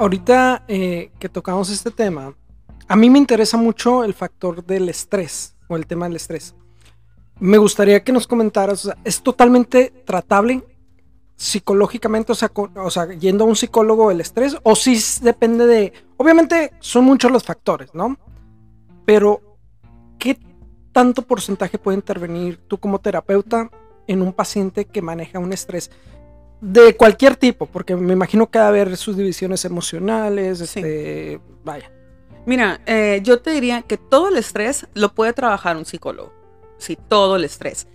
Ahorita eh, que tocamos este tema, a mí me interesa mucho el factor del estrés o el tema del estrés. Me gustaría que nos comentaras, o ¿es totalmente tratable psicológicamente, o sea, o sea, yendo a un psicólogo el estrés? ¿O sí depende de, obviamente son muchos los factores, ¿no? Pero, ¿qué tanto porcentaje puede intervenir tú como terapeuta en un paciente que maneja un estrés? De cualquier tipo, porque me imagino que va a haber sus divisiones emocionales, este, vaya. Mira, eh, yo te diría que todo el estrés lo puede trabajar un psicólogo, sí, todo el estrés,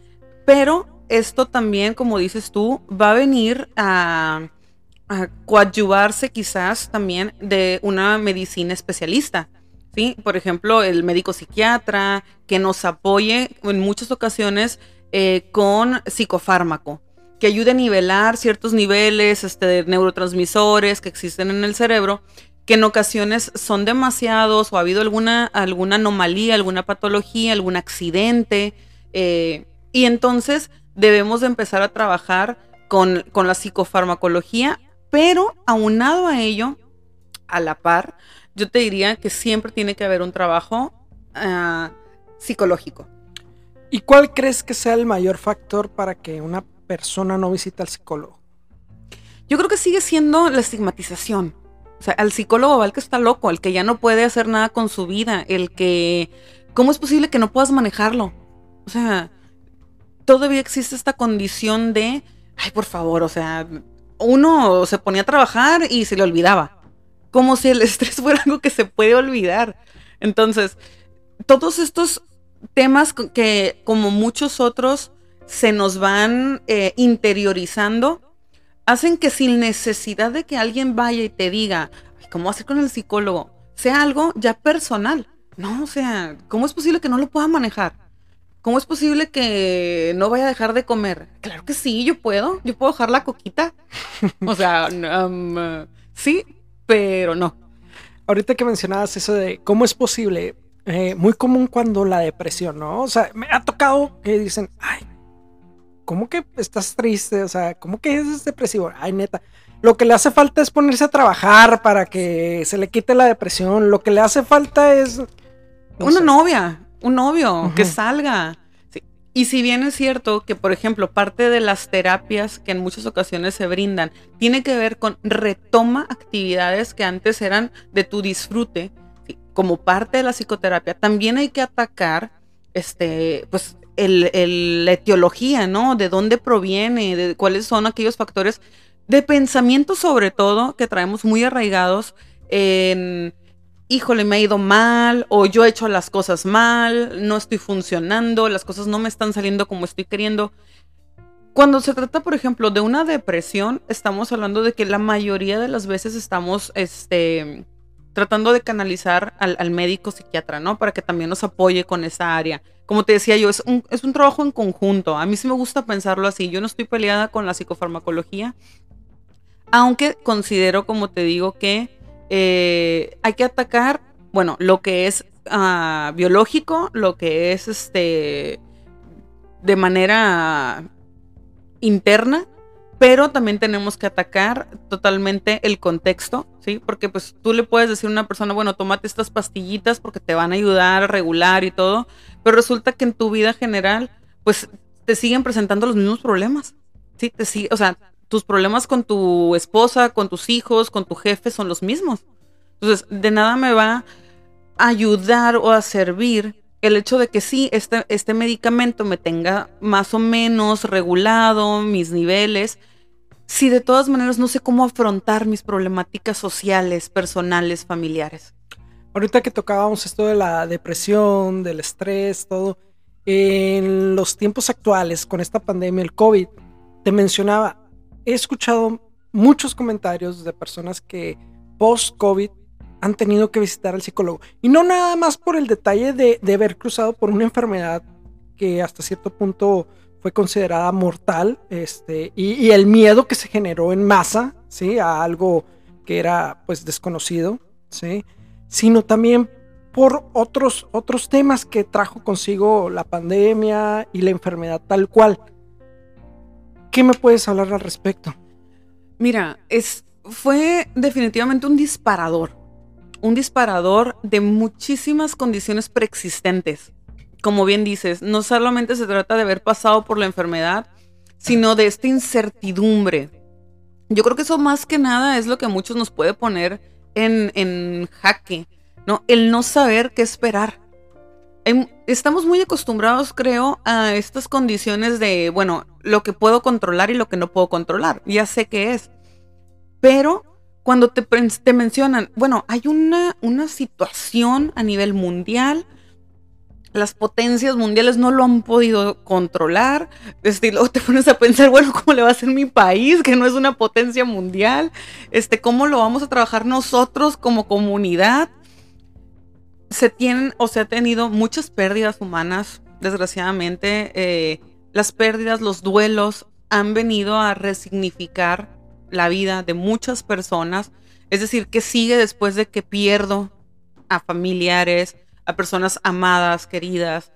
pero esto también, como dices tú, va a venir a, a coadyuvarse quizás también de una medicina especialista. ¿sí? Por ejemplo, el médico psiquiatra que nos apoye en muchas ocasiones eh, con psicofármaco que ayude a nivelar ciertos niveles este, de neurotransmisores que existen en el cerebro, que en ocasiones son demasiados o ha habido alguna, alguna anomalía, alguna patología, algún accidente. Eh, y entonces debemos de empezar a trabajar con, la psicofarmacología, pero aunado a ello, a la par, yo te diría que siempre tiene que haber un trabajo ah, psicológico. ¿Y cuál crees que sea el mayor factor para que una persona no visita al psicólogo? Yo creo que sigue siendo la estigmatización. O sea, al psicólogo va el que está loco, el que ya no puede hacer nada con su vida, el que... ¿Cómo es posible que no puedas manejarlo? O sea, todavía existe esta condición de, ay, por favor, o sea, uno se ponía a trabajar y se le olvidaba. Como si el estrés fuera algo que se puede olvidar. Entonces, todos estos temas que, como muchos otros, se nos van eh, interiorizando, hacen que sin necesidad de que alguien vaya y te diga, ¿cómo hacer con el psicólogo? Sea algo ya personal. No, o sea, ¿cómo es posible que no lo pueda manejar? ¿Cómo es posible que no vaya a dejar de comer? Claro que sí, yo puedo. Yo puedo dejar la coquita. o sea, um, sí, pero no. Ahorita que mencionabas eso de cómo es posible, eh, muy común cuando la depresión, ¿no? O sea, me ha tocado que dicen, ay, ¿cómo que estás triste? O sea, ¿cómo que es depresivo? Ay, neta. Lo que le hace falta es ponerse a trabajar para que se le quite la depresión. Lo que le hace falta es... Una novia, un novio, que salga. Y si bien es cierto que, por ejemplo, parte de las terapias que en muchas ocasiones se brindan tiene que ver con retoma actividades que antes eran de tu disfrute, como parte de la psicoterapia, también hay que atacar este, pues, el, la etiología, ¿no? De dónde proviene, de cuáles son aquellos factores de pensamiento sobre todo que traemos muy arraigados en, híjole, me ha ido mal o yo he hecho las cosas mal, no estoy funcionando, las cosas no me están saliendo como estoy queriendo. Cuando se trata, por ejemplo, de una depresión, estamos hablando de que la mayoría de las veces estamos, este, tratando de canalizar al, al médico psiquiatra, ¿no? Para que también nos apoye con esa área como te decía yo, es un, es un trabajo en conjunto. A mí sí me gusta pensarlo así. Yo no estoy peleada con la psicofarmacología, aunque considero, como te digo, que eh, hay que atacar, bueno, lo que es ah, biológico, lo que es este de manera interna pero también tenemos que atacar totalmente el contexto, ¿sí? Porque pues tú le puedes decir a una persona, bueno, tómate estas pastillitas porque te van a ayudar a regular y todo, pero resulta que en tu vida general, pues te siguen presentando los mismos problemas, ¿sí? Te sigue, o sea, tus problemas con tu esposa, con tus hijos, con tu jefe son los mismos. Entonces, de nada me va a ayudar o a servir el hecho de que sí, este, este medicamento me tenga más o menos regulado mis niveles, si de todas maneras no sé cómo afrontar mis problemáticas sociales, personales, familiares. Ahorita que tocábamos esto de la depresión, del estrés, todo, en los tiempos actuales, con esta pandemia, el COVID, te mencionaba, he escuchado muchos comentarios de personas que post-COVID han tenido que visitar al psicólogo. Y no nada más por el detalle de, haber cruzado por una enfermedad que hasta cierto punto fue considerada mortal, este, y, el miedo que se generó en masa, ¿sí? A algo que era pues desconocido, ¿sí? Sino también por otros, otros temas que trajo consigo la pandemia y la enfermedad tal cual. ¿Qué me puedes hablar al respecto? Mira, es fue definitivamente un disparador. Un disparador de muchísimas condiciones preexistentes. Como bien dices, no solamente se trata de haber pasado por la enfermedad, sino de esta incertidumbre. Yo creo que eso más que nada es lo que a muchos nos puede poner en, en jaque, ¿no? El no saber qué esperar. Estamos muy acostumbrados, creo, a estas condiciones de, bueno, lo que puedo controlar y lo que no puedo controlar. Ya sé qué es. Pero cuando te, te mencionan, bueno, hay una, una situación a nivel mundial, las potencias mundiales no lo han podido controlar. Este, luego te pones a pensar, bueno, ¿cómo le va a ser mi país, que no es una potencia mundial? Este, ¿Cómo lo vamos a trabajar nosotros como comunidad? Se tienen o se ha tenido muchas pérdidas humanas, desgraciadamente. Eh, las pérdidas, los duelos han venido a resignificar la vida de muchas personas. Es decir, que sigue después de que pierdo a familiares, a personas amadas, queridas,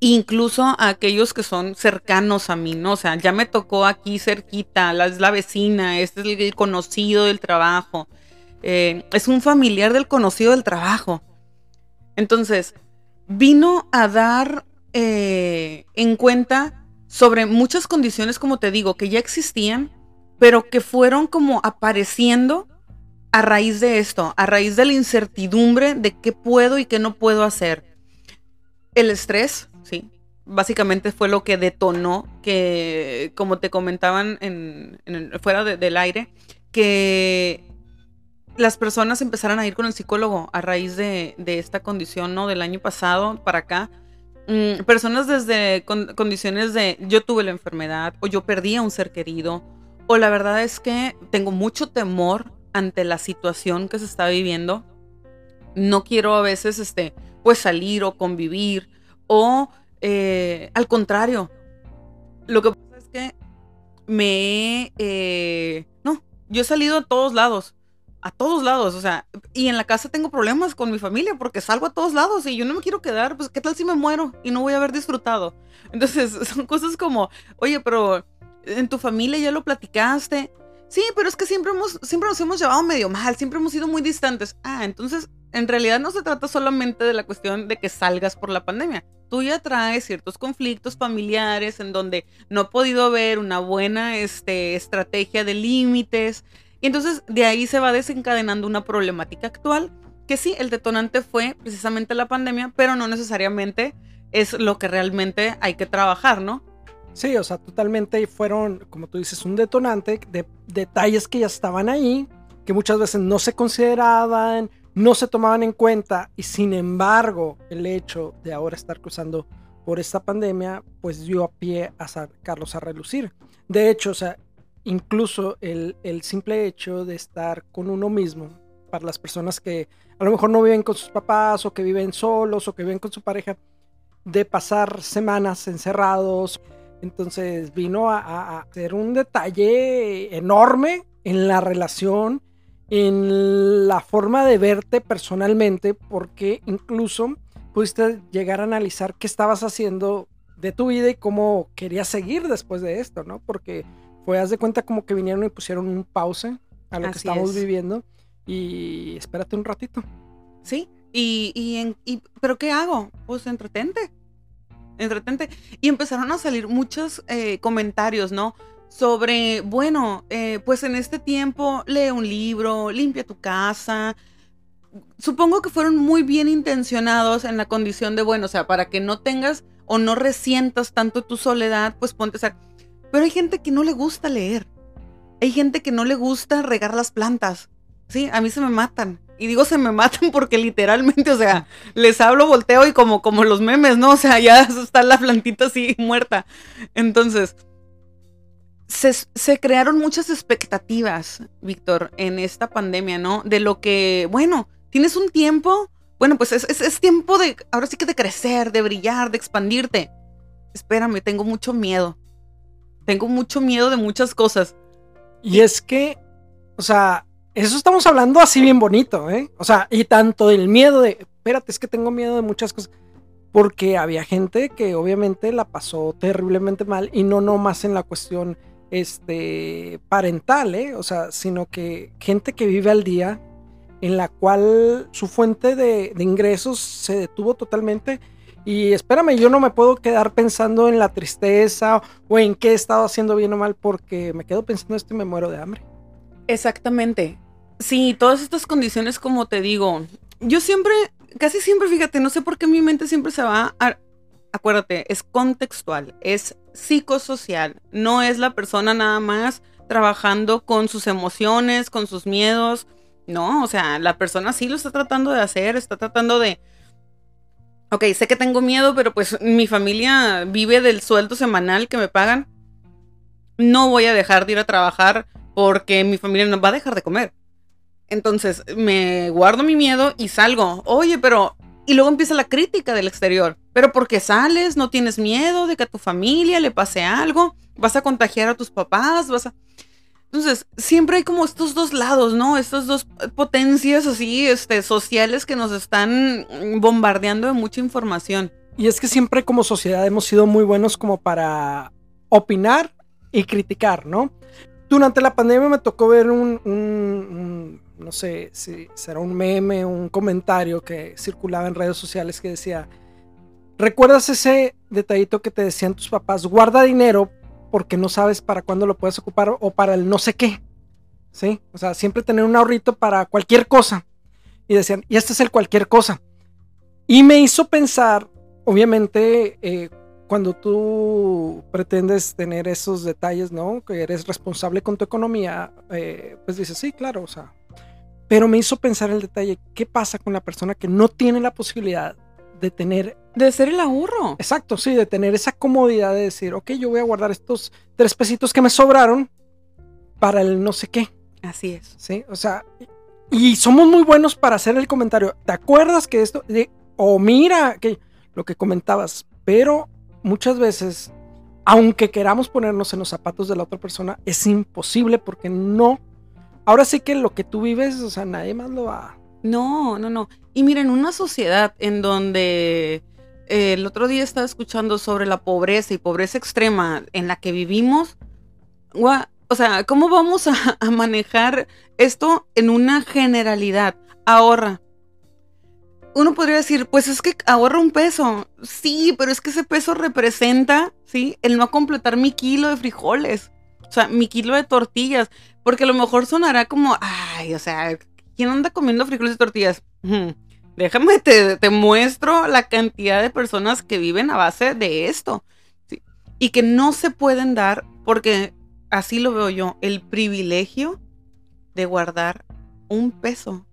incluso a aquellos que son cercanos a mí, ¿no? O sea, ya me tocó aquí cerquita, la, es la vecina, este es el conocido del trabajo, eh, es un familiar del conocido del trabajo. Entonces, vino a dar eh, en cuenta sobre muchas condiciones, como te digo, que ya existían, pero que fueron como apareciendo a raíz de esto, a raíz de la incertidumbre de qué puedo y qué no puedo hacer. El estrés, sí, básicamente fue lo que detonó que, como te comentaban en, fuera del aire, que las personas empezaran a ir con el psicólogo a raíz de, esta condición, ¿no? Del año pasado para acá. Mm, personas desde condiciones de yo tuve la enfermedad o yo perdí a un ser querido o la verdad es que tengo mucho temor ante la situación que se está viviendo. No quiero a veces, este, pues salir o convivir o eh, al contrario. Lo que pasa es que me eh, no, yo he salido a todos lados, a todos lados, o sea, y en la casa tengo problemas con mi familia porque salgo a todos lados y yo no me quiero quedar, pues qué tal si me muero y no voy a haber disfrutado. Entonces son cosas como, oye, pero en tu familia ya lo platicaste, Sí, pero es que siempre, hemos, siempre nos hemos llevado medio mal, siempre hemos sido muy distantes. Ah, entonces en realidad no se trata solamente de la cuestión de que salgas por la pandemia. Tú ya traes ciertos conflictos familiares en donde no ha podido haber una buena este, estrategia de límites. Y entonces de ahí se va desencadenando una problemática actual, que sí, el detonante fue precisamente la pandemia, pero no necesariamente es lo que realmente hay que trabajar, ¿no? Sí, o sea, totalmente fueron, como tú dices, un detonante de detalles que ya estaban ahí, que muchas veces no se consideraban, no se tomaban en cuenta y sin embargo el hecho de ahora estar cruzando por esta pandemia pues dio a pie a sacarlos a relucir. De hecho, o sea, incluso el, el simple hecho de estar con uno mismo, para las personas que a lo mejor no viven con sus papás o que viven solos o que viven con su pareja, de pasar semanas encerrados, entonces vino a, ser un detalle enorme en la relación, en la forma de verte personalmente, porque incluso pudiste llegar a analizar qué estabas haciendo de tu vida y cómo querías seguir después de esto, ¿no? Porque fue, haz de cuenta como que vinieron y pusieron un pause a lo que estamos viviendo y espérate un ratito. Sí, y, y, y, pero ¿qué hago? Pues entretente entretente. Y empezaron a salir muchos eh, comentarios, ¿no? Sobre, bueno, eh, pues en este tiempo lee un libro, limpia tu casa. Supongo que fueron muy bien intencionados en la condición de, bueno, o sea, para que no tengas o no resientas tanto tu soledad, pues ponte a. Pero hay gente que no le gusta leer. Hay gente que no le gusta regar las plantas. Sí, a mí se me matan. Y digo se me matan porque literalmente, o sea, les hablo, volteo y como, como los memes, ¿no? O sea, ya está la plantita así muerta. Entonces, se, crearon muchas expectativas, Víctor, en esta pandemia, ¿no? De lo que, bueno, tienes un tiempo, bueno, pues es, es, tiempo de, ahora sí que de crecer, de brillar, de expandirte. Espérame, tengo mucho miedo. Tengo mucho miedo de muchas cosas. Y es que, o sea, eso estamos hablando así bien bonito, ¿eh? O sea, y tanto del miedo de, espérate, es que tengo miedo de muchas cosas. Porque había gente que obviamente la pasó terriblemente mal y no nomás en la cuestión este, parental, ¿eh? o sea, sino que gente que vive al día, en la cual su fuente de, de ingresos se detuvo totalmente. Y espérame, yo no me puedo quedar pensando en la tristeza o en qué he estado haciendo bien o mal, porque me quedo pensando esto y me muero de hambre. Exactamente. Sí, todas estas condiciones, como te digo, yo siempre, casi siempre, fíjate, no sé por qué mi mente siempre se va a... Acuérdate, es contextual, es psicosocial, no es la persona nada más trabajando con sus emociones, con sus miedos, no, o sea, la persona sí lo está tratando de hacer, está tratando de... Ok, sé que tengo miedo, pero pues mi familia vive del sueldo semanal que me pagan. No voy a dejar de ir a trabajar porque mi familia no va a dejar de comer. Entonces me guardo mi miedo y salgo. Oye, pero... Y luego empieza la crítica del exterior. Pero porque sales, no tienes miedo de que a tu familia le pase algo, vas a contagiar a tus papás, vas a... Entonces, siempre hay como estos dos lados, ¿no? Estas dos potencias así, este, sociales que nos están bombardeando de mucha información. Y es que siempre como sociedad hemos sido muy buenos como para opinar y criticar, ¿no? Durante la pandemia me tocó ver un, no sé si será un meme, un comentario que circulaba en redes sociales que decía, ¿recuerdas ese detallito que te decían tus papás? Guarda dinero porque no sabes para cuándo lo puedes ocupar o para el no sé qué. ¿Sí? O sea, siempre tener un ahorrito para cualquier cosa. Y decían, y este es el cualquier cosa. Y me hizo pensar, obviamente, eh, cuando tú pretendes tener esos detalles, ¿no? Que eres responsable con tu economía, eh, pues dices, sí, claro, o sea. Pero me hizo pensar el detalle, ¿qué pasa con la persona que no tiene la posibilidad de tener... De ser el ahorro. Exacto, sí, de tener esa comodidad de decir, ok, yo voy a guardar estos tres pesitos que me sobraron para el no sé qué. Así es. Sí, o sea, y somos muy buenos para hacer el comentario. ¿Te acuerdas que esto, o mira, que lo que comentabas, pero muchas veces, aunque queramos ponernos en los zapatos de la otra persona, es imposible porque no. Ahora sí que lo que tú vives, o sea, nadie más lo va, no, no, no. Y miren, una sociedad en donde eh, el otro día estaba escuchando sobre la pobreza y pobreza extrema en la que vivimos. O sea, ¿cómo vamos a, a manejar esto en una generalidad? Ahorra. Uno podría decir, pues es que ahorra un peso. Sí, pero es que ese peso representa, ¿sí? El no completar mi kilo de frijoles. O sea, mi kilo de tortillas. Porque a lo mejor sonará como, ay, o sea, ¿quién anda comiendo frijoles y tortillas? Déjame, te, muestro la cantidad de personas que viven a base de esto. Y que no se pueden dar, porque así lo veo yo, el privilegio de guardar un peso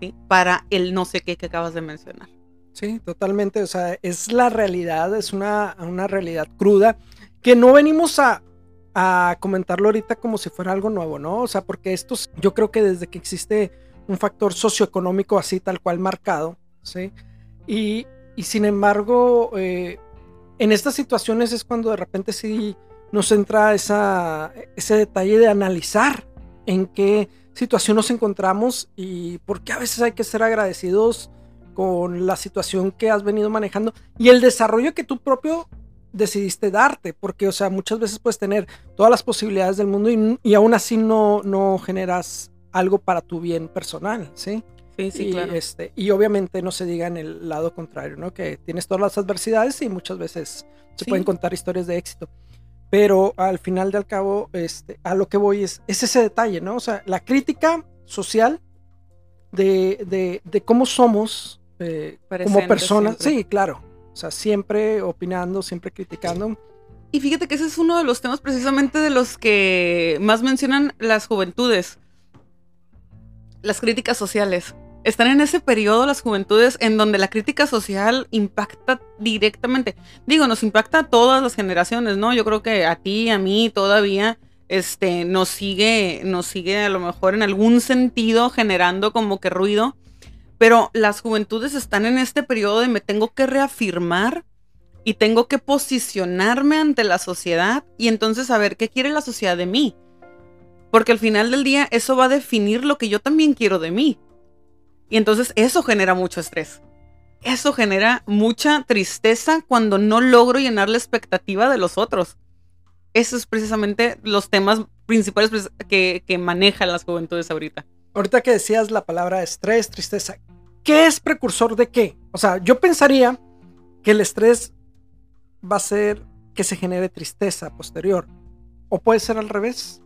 ¿sí? para el no sé qué que acabas de mencionar. Sí, totalmente. O sea, es la realidad, es una, una realidad cruda que no venimos a, a comentarlo ahorita como si fuera algo nuevo, ¿no? O sea, porque esto, yo creo que desde que existe un factor socioeconómico así tal cual marcado, ¿sí? Y, sin embargo, eh, en estas situaciones es cuando de repente sí nos entra esa, ese detalle de analizar en qué situación nos encontramos y por qué a veces hay que ser agradecidos con la situación que has venido manejando y el desarrollo que tú propio decidiste darte, porque, o sea, muchas veces puedes tener todas las posibilidades del mundo y, y aún así no, no generas algo para tu bien personal, ¿sí? Sí, sí, y, claro. Este, y obviamente no se diga en el lado contrario, ¿no? Que tienes todas las adversidades y muchas veces se pueden contar historias de éxito. Pero al final del cabo, este, a lo que voy es, es ese detalle, ¿no? O sea, la crítica social de, de, de cómo somos eh, como personas. Sí, claro. O sea, siempre opinando, siempre criticando. Y fíjate que ese es uno de los temas precisamente de los que más mencionan las juventudes las críticas sociales. Están en ese periodo las juventudes en donde la crítica social impacta directamente. Digo, nos impacta a todas las generaciones, ¿no? Yo creo que a ti, a mí todavía este nos sigue nos sigue a lo mejor en algún sentido generando como que ruido, pero las juventudes están en este periodo de me tengo que reafirmar y tengo que posicionarme ante la sociedad y entonces saber qué quiere la sociedad de mí. Porque al final del día eso va a definir lo que yo también quiero de mí. Y entonces eso genera mucho estrés. Eso genera mucha tristeza cuando no logro llenar la expectativa de los otros. Esos es precisamente los temas principales pues, que, que manejan las juventudes ahorita. Ahorita que decías la palabra estrés, tristeza, ¿qué es precursor de qué? O sea, yo pensaría que el estrés va a ser que se genere tristeza posterior. ¿O puede ser al revés?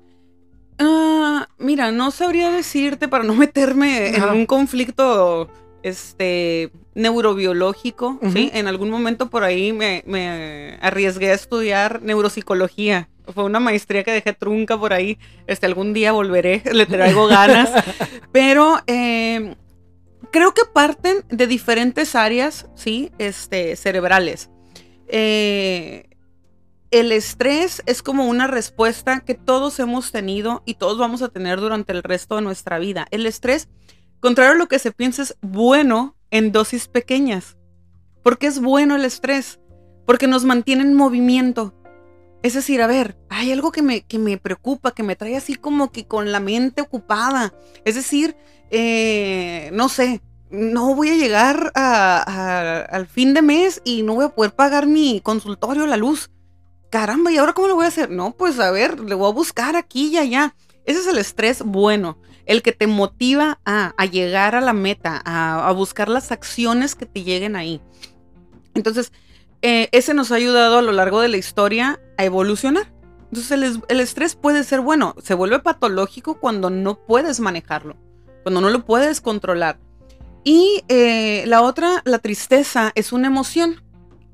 Ah, mira, no sabría decirte para no meterme en un conflicto este, neurobiológico, ¿sí? En algún momento por ahí me, arriesgué a estudiar neuropsicología. Fue una maestría que dejé trunca por ahí. Este, algún día volveré, le traigo ganas. Pero em, creo que parten de diferentes áreas, ¿sí? Este, cerebrales. Eh, el estrés es como una respuesta que todos hemos tenido y todos vamos a tener durante el resto de nuestra vida. El estrés, contrario a lo que se piensa, es bueno en dosis pequeñas. ¿Por qué es bueno el estrés? Porque nos mantiene en movimiento. Es decir, a ver, hay algo que me, que me preocupa, que me trae así como que con la mente ocupada. Es decir, eh, no sé, no voy a llegar al fin de mes y no voy a poder pagar mi consultorio, la luz. Caramba, ¿y ahora cómo lo voy a hacer? No, pues a ver, le voy a buscar aquí y allá. Ese es el estrés bueno, el que te motiva a, llegar a la meta, a, buscar las acciones que te lleguen ahí. Entonces, eh, ese nos ha ayudado a lo largo de la historia a evolucionar. Entonces, el estrés puede ser bueno, se vuelve patológico cuando no puedes manejarlo, cuando no lo puedes controlar. Y eh, la otra, la tristeza, es una emoción,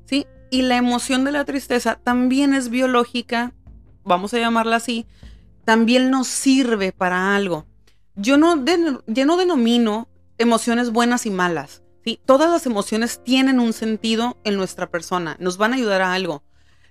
¿sí? Y la emoción de la tristeza también es biológica, vamos a llamarla así, también nos sirve para algo. Yo no, yo no denomino emociones buenas y malas, ¿sí? Todas las emociones tienen un sentido en nuestra persona, nos van a ayudar a algo.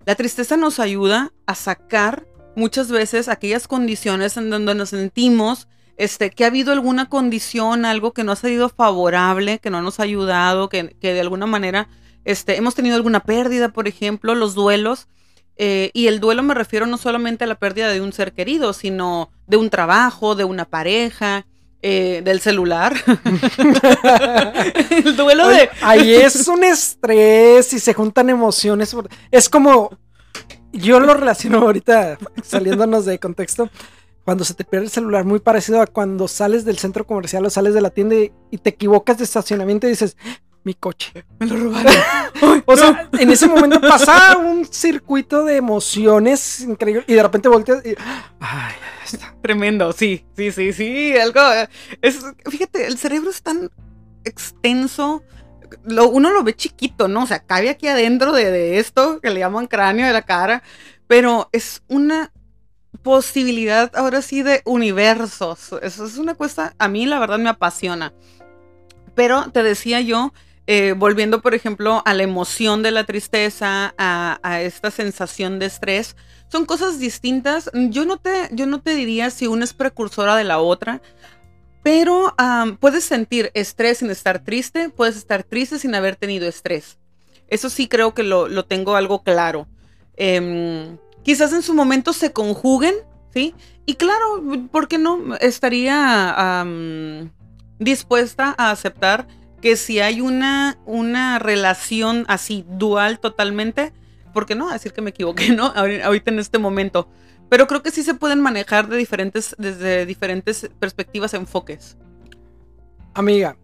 La tristeza nos ayuda a sacar muchas veces aquellas condiciones en donde nos sentimos este, que ha habido alguna condición, algo que no ha sido favorable, que no nos ha ayudado, que, de alguna manera este, hemos tenido alguna pérdida, por ejemplo, los duelos. Eh, y el duelo me refiero no solamente a la pérdida de un ser querido, sino de un trabajo, de una pareja, eh, del celular. el duelo de. Ahí es un estrés y se juntan emociones. Es como. Yo lo relaciono ahorita, saliéndonos de contexto cuando se te pierde el celular, muy parecido a cuando sales del centro comercial o sales de la tienda y, te equivocas de estacionamiento y dices, mi coche, me lo robaron. o sea, en ese momento pasa un circuito de emociones increíble y de repente volteas y, ay, está. Tremendo, sí, sí, sí, sí, algo, es, fíjate, el cerebro es tan extenso. Lo, uno lo ve chiquito, ¿no? O sea, cabe aquí adentro de, de esto que le llaman cráneo de la cara, pero es una posibilidad ahora sí de universos. Eso es una cosa, a mí la verdad me apasiona. Pero te decía yo, eh, volviendo por ejemplo a la emoción de la tristeza, a, esta sensación de estrés, son cosas distintas. Yo no te, yo no te diría si una es precursora de la otra. Pero puedes sentir estrés sin estar triste, puedes estar triste sin haber tenido estrés. Eso sí creo que lo, tengo algo claro. Em, quizás en su momento se conjuguen, ¿sí? Y claro, ¿por qué no? Estaría dispuesta a aceptar que si hay una, una relación así dual totalmente, ¿por qué no? decir que me equivoqué, ¿no? Ahorita en este momento. Pero creo que sí se pueden manejar de diferentes, desde diferentes perspectivas, enfoques. Amiga,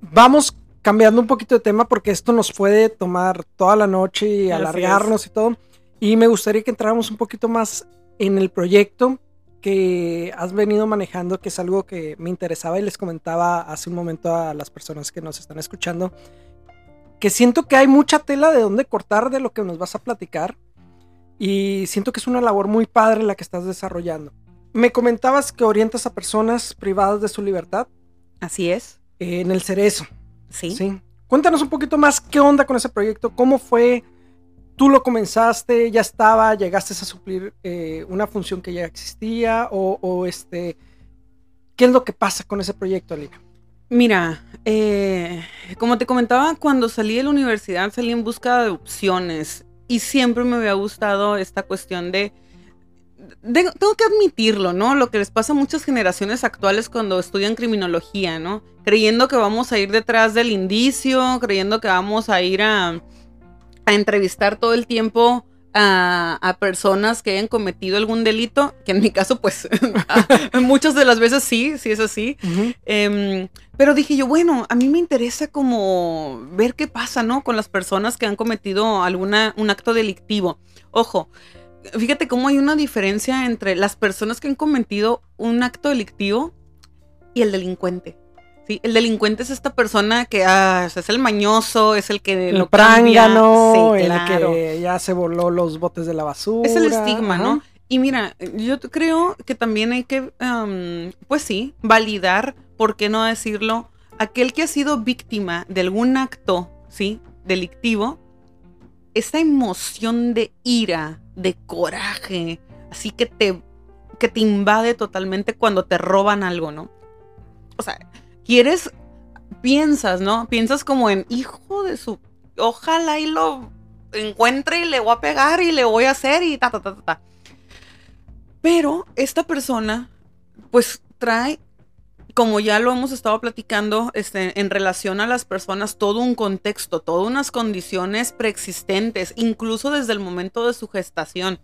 vamos cambiando un poquito de tema porque esto nos puede tomar toda la noche y alargarnos y todo. Y me gustaría que entráramos un poquito más en el proyecto que has venido manejando, que es algo que me interesaba y les comentaba hace un momento a las personas que nos están escuchando, que siento que hay mucha tela de dónde cortar de lo que nos vas a platicar y siento que es una labor muy padre la que estás desarrollando. Me comentabas que orientas a personas privadas de su libertad. Así es. en el Cerezo. Sí. Sí. Cuéntanos un poquito más qué onda con ese proyecto, cómo fue, tú lo comenzaste, ya estaba, llegaste a suplir eh, una función que ya existía o, este, ¿qué es lo que pasa con ese proyecto, Alina? Mira, eh, como te comentaba, cuando salí de la universidad salí en busca de opciones y siempre me había gustado esta cuestión de, tengo que admitirlo, ¿no? Lo que les pasa a muchas generaciones actuales cuando estudian criminología, ¿no? Creyendo que vamos a ir detrás del indicio, creyendo que vamos a ir a a entrevistar todo el tiempo a, personas que hayan cometido algún delito, que en mi caso, pues, muchas de las veces sí, sí es así. Em, pero dije yo, bueno, a mí me interesa como ver qué pasa, ¿no? Con las personas que han cometido alguna, un acto delictivo. Ojo, fíjate cómo hay una diferencia entre las personas que han cometido un acto delictivo y el delincuente. Sí, el delincuente es esta persona que ah, es el mañoso, es el que el prángano, el que ya se voló los botes de la basura. Es el estigma, ¿no? Y mira, yo creo que también hay que, pues sí, validar, ¿por qué no decirlo? Aquel que ha sido víctima de algún acto, ¿sí? Delictivo, esa emoción de ira, de coraje, así que te, que te invade totalmente cuando te roban algo, ¿no? O sea, quieres, piensas, ¿no? Piensas como en, hijo de su, ojalá y lo encuentre y le voy a pegar y le voy a hacer y ta, ta, ta, ta. Pero esta persona, pues trae, como ya lo hemos estado platicando, este, en relación a las personas, todo un contexto, todas unas condiciones preexistentes, incluso desde el momento de su gestación.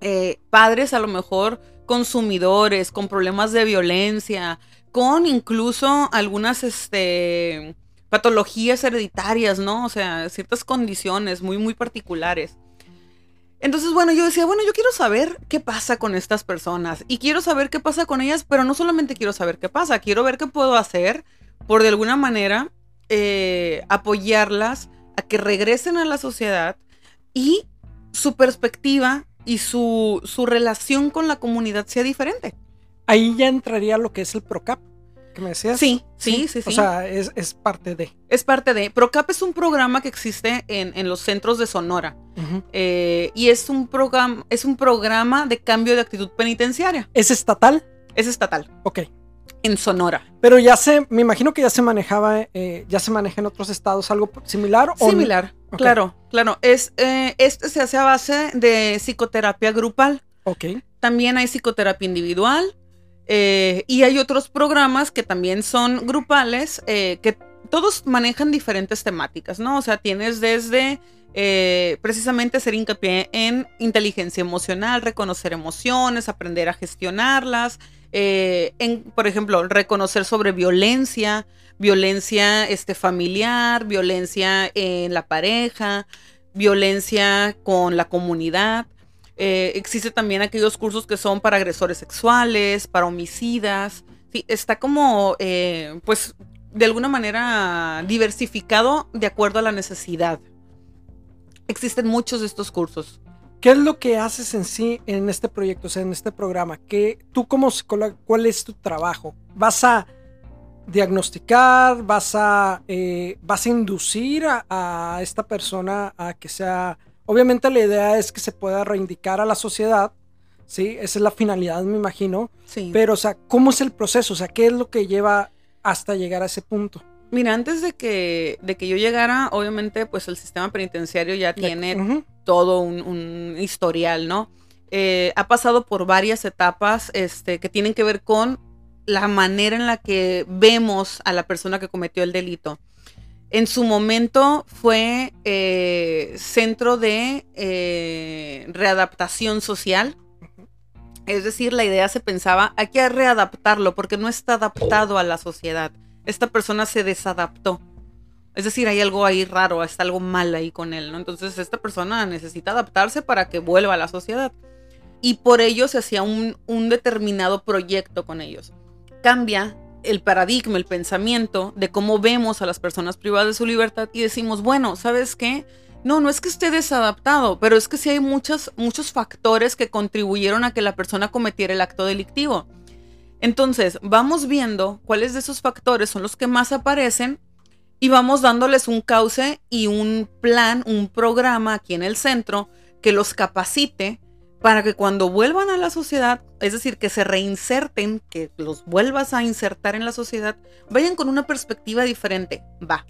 Eh, padres a lo mejor consumidores, con problemas de violencia, con incluso algunas este, patologías hereditarias, ¿no? O sea, ciertas condiciones muy, muy particulares. Entonces, bueno, yo decía, bueno, yo quiero saber qué pasa con estas personas y quiero saber qué pasa con ellas, pero no solamente quiero saber qué pasa, quiero ver qué puedo hacer por de alguna manera eh, apoyarlas a que regresen a la sociedad y su perspectiva y su, su relación con la comunidad sea diferente ahí ya entraría lo que es el PROCAP, que me decías. Sí, sí, sí, sí. O sea, es, parte de. Es parte de. PROCAP es un programa que existe en, los centros de Sonora. Eh, y es un, programa, es un programa de cambio de actitud penitenciaria. ¿Es estatal? Es estatal. Ok. En Sonora. Pero ya se, me imagino que ya se manejaba, eh, ya se maneja en otros estados algo similar. ¿o similar, claro, claro. Es, eh, este se hace a base de psicoterapia grupal. Ok. También hay psicoterapia individual, eh, y hay otros programas que también son grupales, eh, que todos manejan diferentes temáticas, ¿no? O sea, tienes desde eh, precisamente hacer hincapié en inteligencia emocional, reconocer emociones, aprender a gestionarlas, en, por ejemplo, reconocer sobre violencia, violencia este, familiar, violencia en la pareja, violencia con la comunidad. Eh, existe también aquellos cursos que son para agresores sexuales, para homicidas. Sí, está como, eh, pues, de alguna manera diversificado de acuerdo a la necesidad. Existen muchos de estos cursos. ¿Qué es lo que haces en sí en este proyecto, o sea, en este programa? ¿Qué, tú como psicóloga, cuál es tu trabajo? ¿Vas a diagnosticar? ¿Vas a, eh, vas a inducir a esta persona a que sea Obviamente la idea es que se pueda reivindicar a la sociedad, ¿sí? Esa es la finalidad, me imagino. Sí. Pero, o sea, ¿cómo es el proceso? O sea, ¿qué es lo que lleva hasta llegar a ese punto? Mira, antes de que, de que yo llegara, obviamente, pues el sistema penitenciario ya tiene todo un, historial, ¿no? Eh, ha pasado por varias etapas este, que tienen que ver con la manera en la que vemos a la persona que cometió el delito en su momento fue eh, centro de eh, readaptación social. Es decir, la idea se pensaba, hay que readaptarlo porque no está adaptado a la sociedad. Esta persona se desadaptó. Es decir, hay algo ahí raro, está algo mal ahí con él, ¿no? Entonces esta persona necesita adaptarse para que vuelva a la sociedad. Y por ello se hacía un, un determinado proyecto con ellos. Cambia el paradigma, el pensamiento de cómo vemos a las personas privadas de su libertad y decimos, bueno, ¿sabes qué? No, no es que esté desadaptado, pero es que sí hay muchos, muchos factores que contribuyeron a que la persona cometiera el acto delictivo. Entonces, vamos viendo cuáles de esos factores son los que más aparecen y vamos dándoles un cauce y un plan, un programa aquí en el centro que los capacite para que cuando vuelvan a la sociedad, es decir, que se reinserten, que los vuelvas a insertar en la sociedad, vayan con una perspectiva diferente. Va.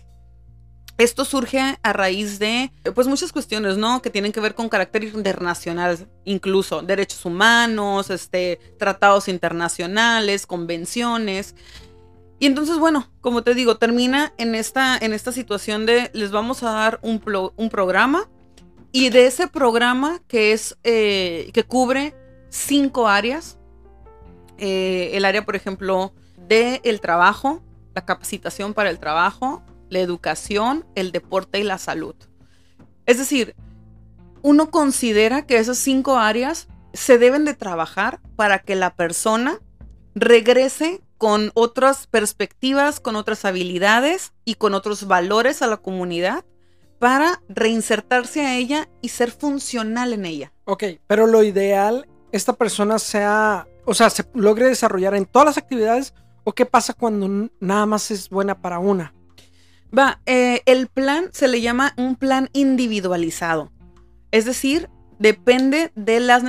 Esto surge a raíz de, pues, muchas cuestiones, ¿no? Que tienen que ver con carácter internacional, incluso derechos humanos, este, tratados internacionales, convenciones. Y entonces, bueno, como te digo, termina en esta, en esta situación de les vamos a dar un, un programa Y de ese programa que es, eh, que cubre cinco áreas, eh, el área, por ejemplo, del el trabajo, la capacitación para el trabajo, la educación, el deporte y la salud. Es decir, uno considera que esas cinco áreas se deben de trabajar para que la persona regrese con otras perspectivas, con otras habilidades y con otros valores a la comunidad para reinsertarse a ella y ser funcional en ella. Ok, pero lo ideal, esta persona sea, o sea, se logre desarrollar en todas las actividades o qué pasa cuando nada más es buena para una. Va, eh, el plan se le llama un plan individualizado. Es decir, depende de las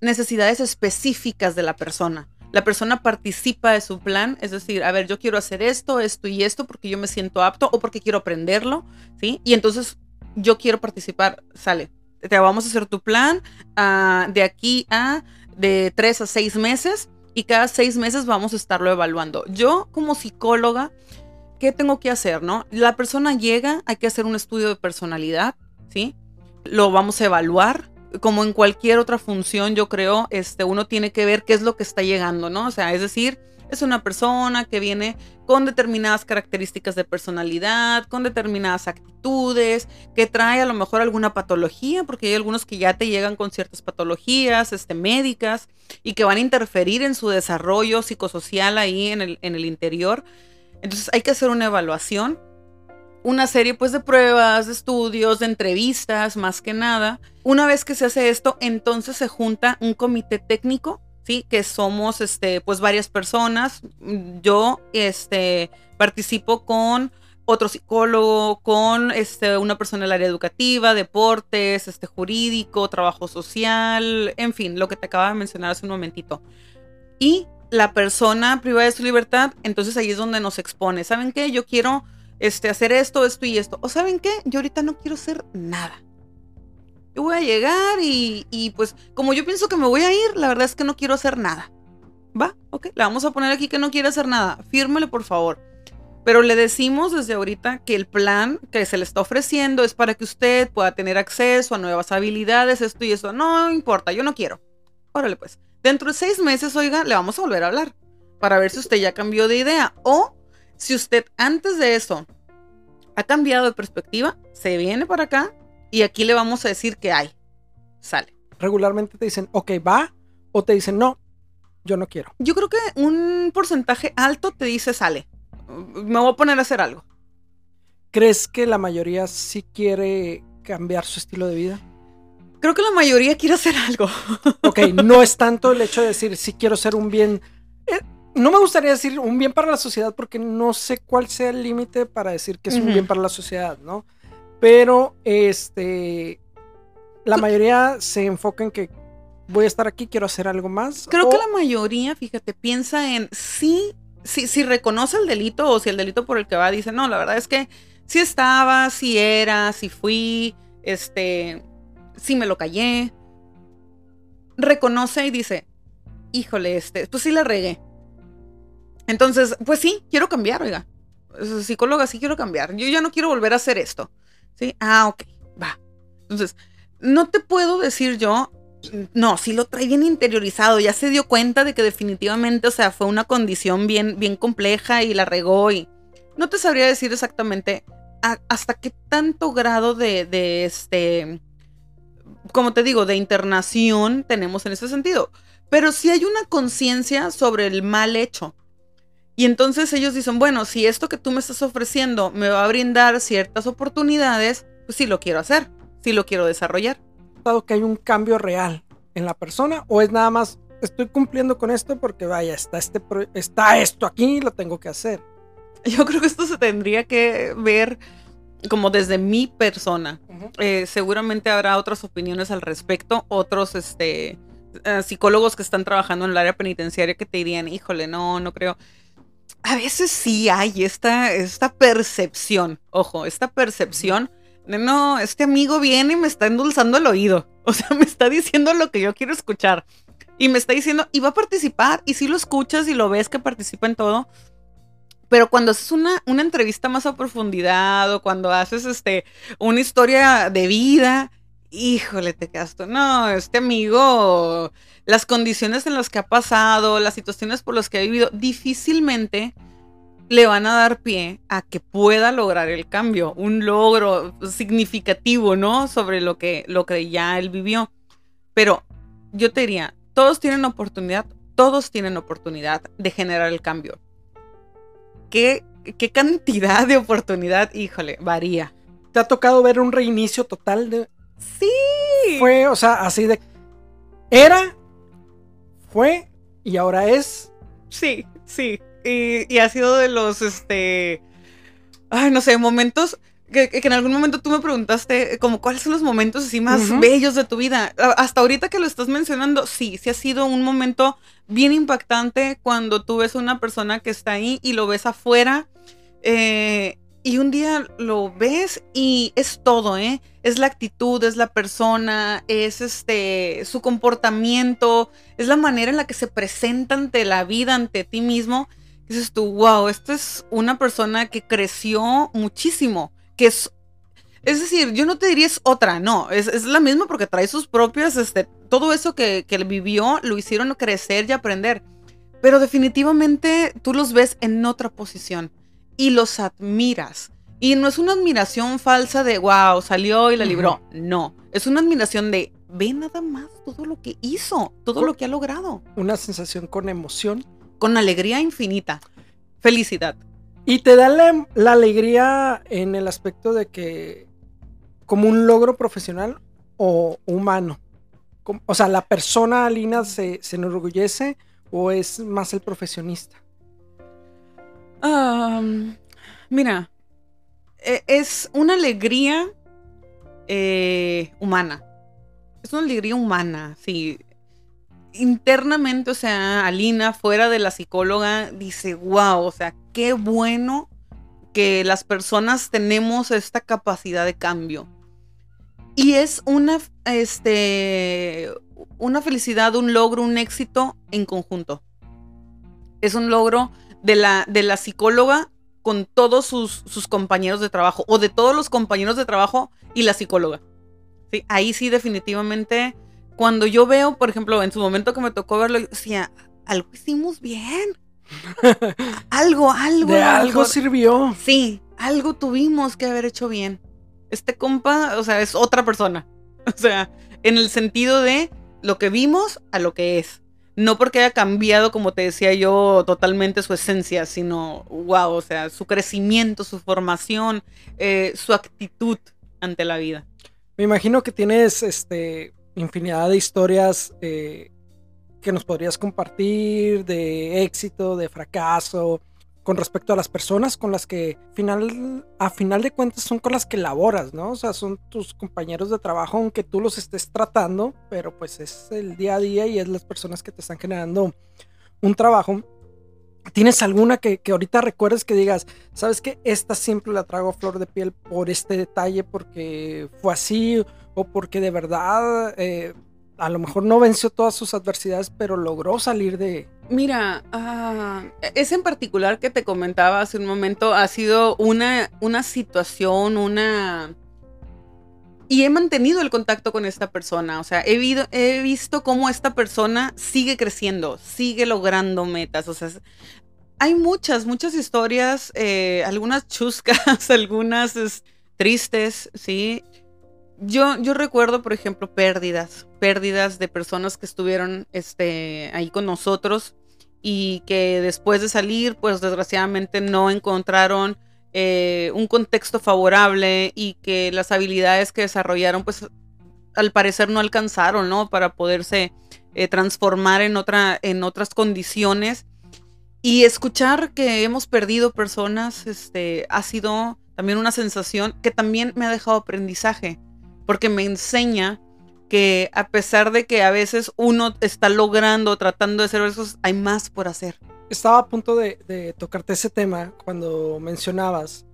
necesidades específicas de la persona. La persona participa de su plan, es decir, a ver, yo quiero hacer esto, esto y esto porque yo me siento apto o porque quiero aprenderlo, ¿sí? Y entonces yo quiero participar, sale. Te vamos a hacer tu plan uh, de aquí a de tres a seis meses y cada seis meses vamos a estarlo evaluando. Yo como psicóloga, ¿qué tengo que hacer, no? La persona llega, hay que hacer un estudio de personalidad, ¿sí? Lo vamos a evaluar, como en cualquier otra función, yo creo, este, uno tiene que ver qué es lo que está llegando, ¿no? O sea, es decir, es una persona que viene con determinadas características de personalidad, con determinadas actitudes, que trae a lo mejor alguna patología, porque hay algunos que ya te llegan con ciertas patologías este, médicas y que van a interferir en su desarrollo psicosocial ahí en el, en el interior. Entonces hay que hacer una evaluación, una serie pues de pruebas, de estudios, de entrevistas, más que nada. Una vez que se hace esto, entonces se junta un comité técnico ¿sí? Que somos, este, pues varias personas. Yo, este, participo con otro psicólogo, con este, una persona del área educativa, deportes, este, jurídico, trabajo social, en fin, lo que te acaba de mencionar hace un momentito. Y la persona privada de su libertad, entonces ahí es donde nos expone. ¿Saben qué? Yo quiero este, hacer esto, esto y esto. O ¿saben qué? Yo ahorita no quiero hacer nada yo voy a llegar y, pues como yo pienso que me voy a ir, la verdad es que no quiero hacer nada. Va, ok, le vamos a poner aquí que no quiere hacer nada. Fírmele por favor. Pero le decimos desde ahorita que el plan que se le está ofreciendo es para que usted pueda tener acceso a nuevas habilidades, esto y eso. No importa, yo no quiero. Órale pues. Dentro de seis meses, oiga, le vamos a volver a hablar para ver si usted ya cambió de idea. O si usted antes de eso ha cambiado de perspectiva, se viene para acá y aquí le vamos a decir que hay. Sale. Regularmente te dicen, ok, va, o te dicen, no, yo no quiero. Yo creo que un porcentaje alto te dice, sale. Me voy a poner a hacer algo. ¿Crees que la mayoría sí quiere cambiar su estilo de vida? Creo que la mayoría quiere hacer algo. Ok, no es tanto el hecho de decir, sí quiero ser un bien. No me gustaría decir un bien para la sociedad porque no sé cuál sea el límite para decir que es un bien para la sociedad, ¿no? Pero este la mayoría se enfoca en que voy a estar aquí, quiero hacer algo más. Creo que la mayoría, fíjate, piensa en sí, sí, si reconoce el delito o si el delito por el que va dice, no, la verdad es que si estaba, si era, si fui, este, si me lo callé. Reconoce y dice, híjole, este, pues sí la regué. Entonces, pues sí, quiero cambiar, oiga. Psicóloga, sí quiero cambiar. Yo ya no quiero volver a hacer esto. ¿Sí? Ah, ok, va. Entonces, no te puedo decir yo, no, si lo trae bien interiorizado, ya se dio cuenta de que definitivamente, o sea, fue una condición bien, bien compleja y la regó y no te sabría decir exactamente hasta qué tanto grado de, de este, como te digo, de internación tenemos en ese sentido. Pero sí hay una conciencia sobre el mal hecho. Y entonces ellos dicen, bueno, si esto que tú me estás ofreciendo me va a brindar ciertas oportunidades, pues sí lo quiero hacer, sí lo quiero desarrollar. que hay un cambio real en la persona o es nada más estoy cumpliendo con esto porque vaya, está, este, está esto aquí, lo tengo que hacer. Yo creo que esto se tendría que ver como desde mi persona. Eh, seguramente habrá otras opiniones al respecto, otros este, eh, psicólogos que están trabajando en el área penitenciaria que te dirían, híjole, no, no creo a veces sí hay esta, esta percepción, ojo, esta percepción de no, este amigo viene y me está endulzando el oído, o sea, me está diciendo lo que yo quiero escuchar y me está diciendo, y va a participar, y si lo escuchas y lo ves que participa en todo, pero cuando haces una, una entrevista más a profundidad o cuando haces este, una historia de vida híjole, te tú, no, este amigo, las condiciones en las que ha pasado, las situaciones por las que ha vivido, difícilmente le van a dar pie a que pueda lograr el cambio, un logro significativo, ¿no? Sobre lo que, lo que ya él vivió. Pero yo te diría, todos tienen oportunidad, todos tienen oportunidad de generar el cambio. ¿Qué, qué cantidad de oportunidad? Híjole, varía. ¿Te ha tocado ver un reinicio total de... Sí. Fue, o sea, así de... Era, fue y ahora es. Sí, sí. Y, ha sido de los, este... Ay, no sé, momentos que, en algún momento tú me preguntaste como cuáles son los momentos así más bellos de tu vida. Hasta ahorita que lo estás mencionando, sí, sí ha sido un momento bien impactante cuando tú ves a una persona que está ahí y lo ves afuera. Eh, y un día lo ves y es todo, ¿eh? Es la actitud, es la persona, es este su comportamiento, es la manera en la que se presenta ante la vida, ante ti mismo. Dices tú, wow, esta es una persona que creció muchísimo, que es es decir, yo no te diría es otra, no, es, la misma porque trae sus propias, este, todo eso que, que vivió lo hicieron crecer y aprender. Pero definitivamente tú los ves en otra posición y los admiras. Y no es una admiración falsa de, wow, salió y la libró. No, es una admiración de, ve nada más todo lo que hizo, todo lo que ha logrado. Una sensación con emoción. Con alegría infinita. Felicidad. Y te da la, alegría en el aspecto de que como un logro profesional o humano. o sea, la persona Alina se, se enorgullece o es más el profesionista. Mira, e, es una alegría eh, humana. Es una alegría humana, sí. Internamente, o sea, Alina, fuera de la psicóloga, dice, wow, o sea, qué bueno que las personas tenemos esta capacidad de cambio. Y es una, este, una felicidad, un logro, un éxito en conjunto. Es un logro de la, de la psicóloga con todos sus, sus, compañeros de trabajo o de todos los compañeros de trabajo y la psicóloga. Sí, ahí sí definitivamente, cuando yo veo, por ejemplo, en su momento que me tocó verlo, yo decía, algo hicimos bien. algo, algo. De algo sirvió. Sí, algo tuvimos que haber hecho bien. Este compa, o sea, es otra persona. O sea, en el sentido de lo que vimos a lo que es no porque haya cambiado, como te decía yo, totalmente su esencia, sino, wow, o sea, su crecimiento, su formación, eh, su actitud ante la vida. Me imagino que tienes este, infinidad de historias eh, que nos podrías compartir, de éxito, de fracaso, con respecto a las personas con las que final, a final de cuentas son con las que laboras, ¿no? O sea, son tus compañeros de trabajo, aunque tú los estés tratando, pero pues es el día a día y es las personas que te están generando un trabajo. ¿Tienes alguna que, que ahorita recuerdes que digas, sabes que esta siempre la trago flor de piel por este detalle, porque fue así o porque de verdad eh, a lo mejor no venció todas sus adversidades, pero logró salir de... Mira, uh, ese en particular que te comentaba hace un momento ha sido una, una situación, una... Y he mantenido el contacto con esta persona, o sea, he, he visto cómo esta persona sigue creciendo, sigue logrando metas, o sea, hay muchas, muchas historias, eh, algunas chuscas, algunas tristes, ¿sí? Yo, yo recuerdo, por ejemplo, pérdidas, pérdidas de personas que estuvieron este, ahí con nosotros y que después de salir, pues desgraciadamente no encontraron eh, un contexto favorable y que las habilidades que desarrollaron, pues al parecer no alcanzaron, ¿no? Para poderse eh, transformar en, otra, en otras condiciones. Y escuchar que hemos perdido personas, este, ha sido también una sensación que también me ha dejado aprendizaje porque me enseña que a pesar de que a veces uno está logrando, tratando de hacer eso, hay más por hacer. Estaba a punto de, tocarte ese tema cuando mencionabas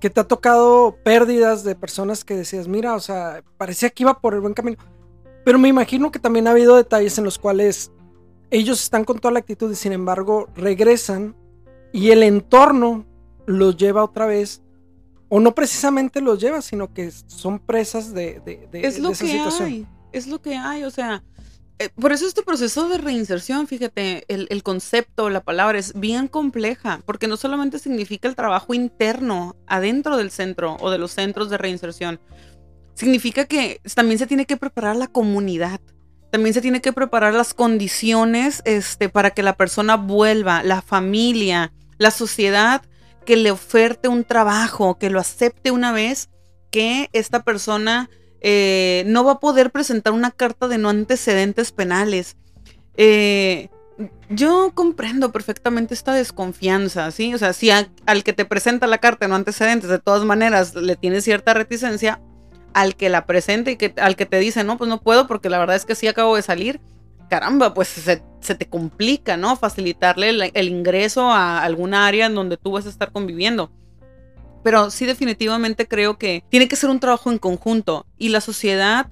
que te ha tocado pérdidas de personas que decías, mira, o sea, parecía que iba por el buen camino. Pero me imagino que también ha habido detalles en los cuales ellos están con toda la actitud y sin embargo regresan y el entorno los lleva otra vez o no precisamente los lleva, sino que son presas de, de, de, es lo esa que situación. hay, es lo que hay, o sea, eh, por eso este proceso de reinserción, fíjate, el, el, concepto, la palabra es bien compleja, porque no solamente significa el trabajo interno adentro del centro o de los centros de reinserción, significa que también se tiene que preparar la comunidad, también se tiene que preparar las condiciones este, para que la persona vuelva, la familia, la sociedad que le oferte un trabajo, que lo acepte una vez, que esta persona eh, no va a poder presentar una carta de no antecedentes penales. Eh, yo comprendo perfectamente esta desconfianza, ¿sí? O sea, si al que te presenta la carta de no antecedentes, de todas maneras, le tienes cierta reticencia, al que la presenta y que, al que te dice, no, pues no puedo porque la verdad es que sí acabo de salir, caramba, pues se, se te complica, ¿no? Facilitarle el, ingreso a alguna área en donde tú vas a estar conviviendo. Pero sí definitivamente creo que tiene que ser un trabajo en conjunto y la sociedad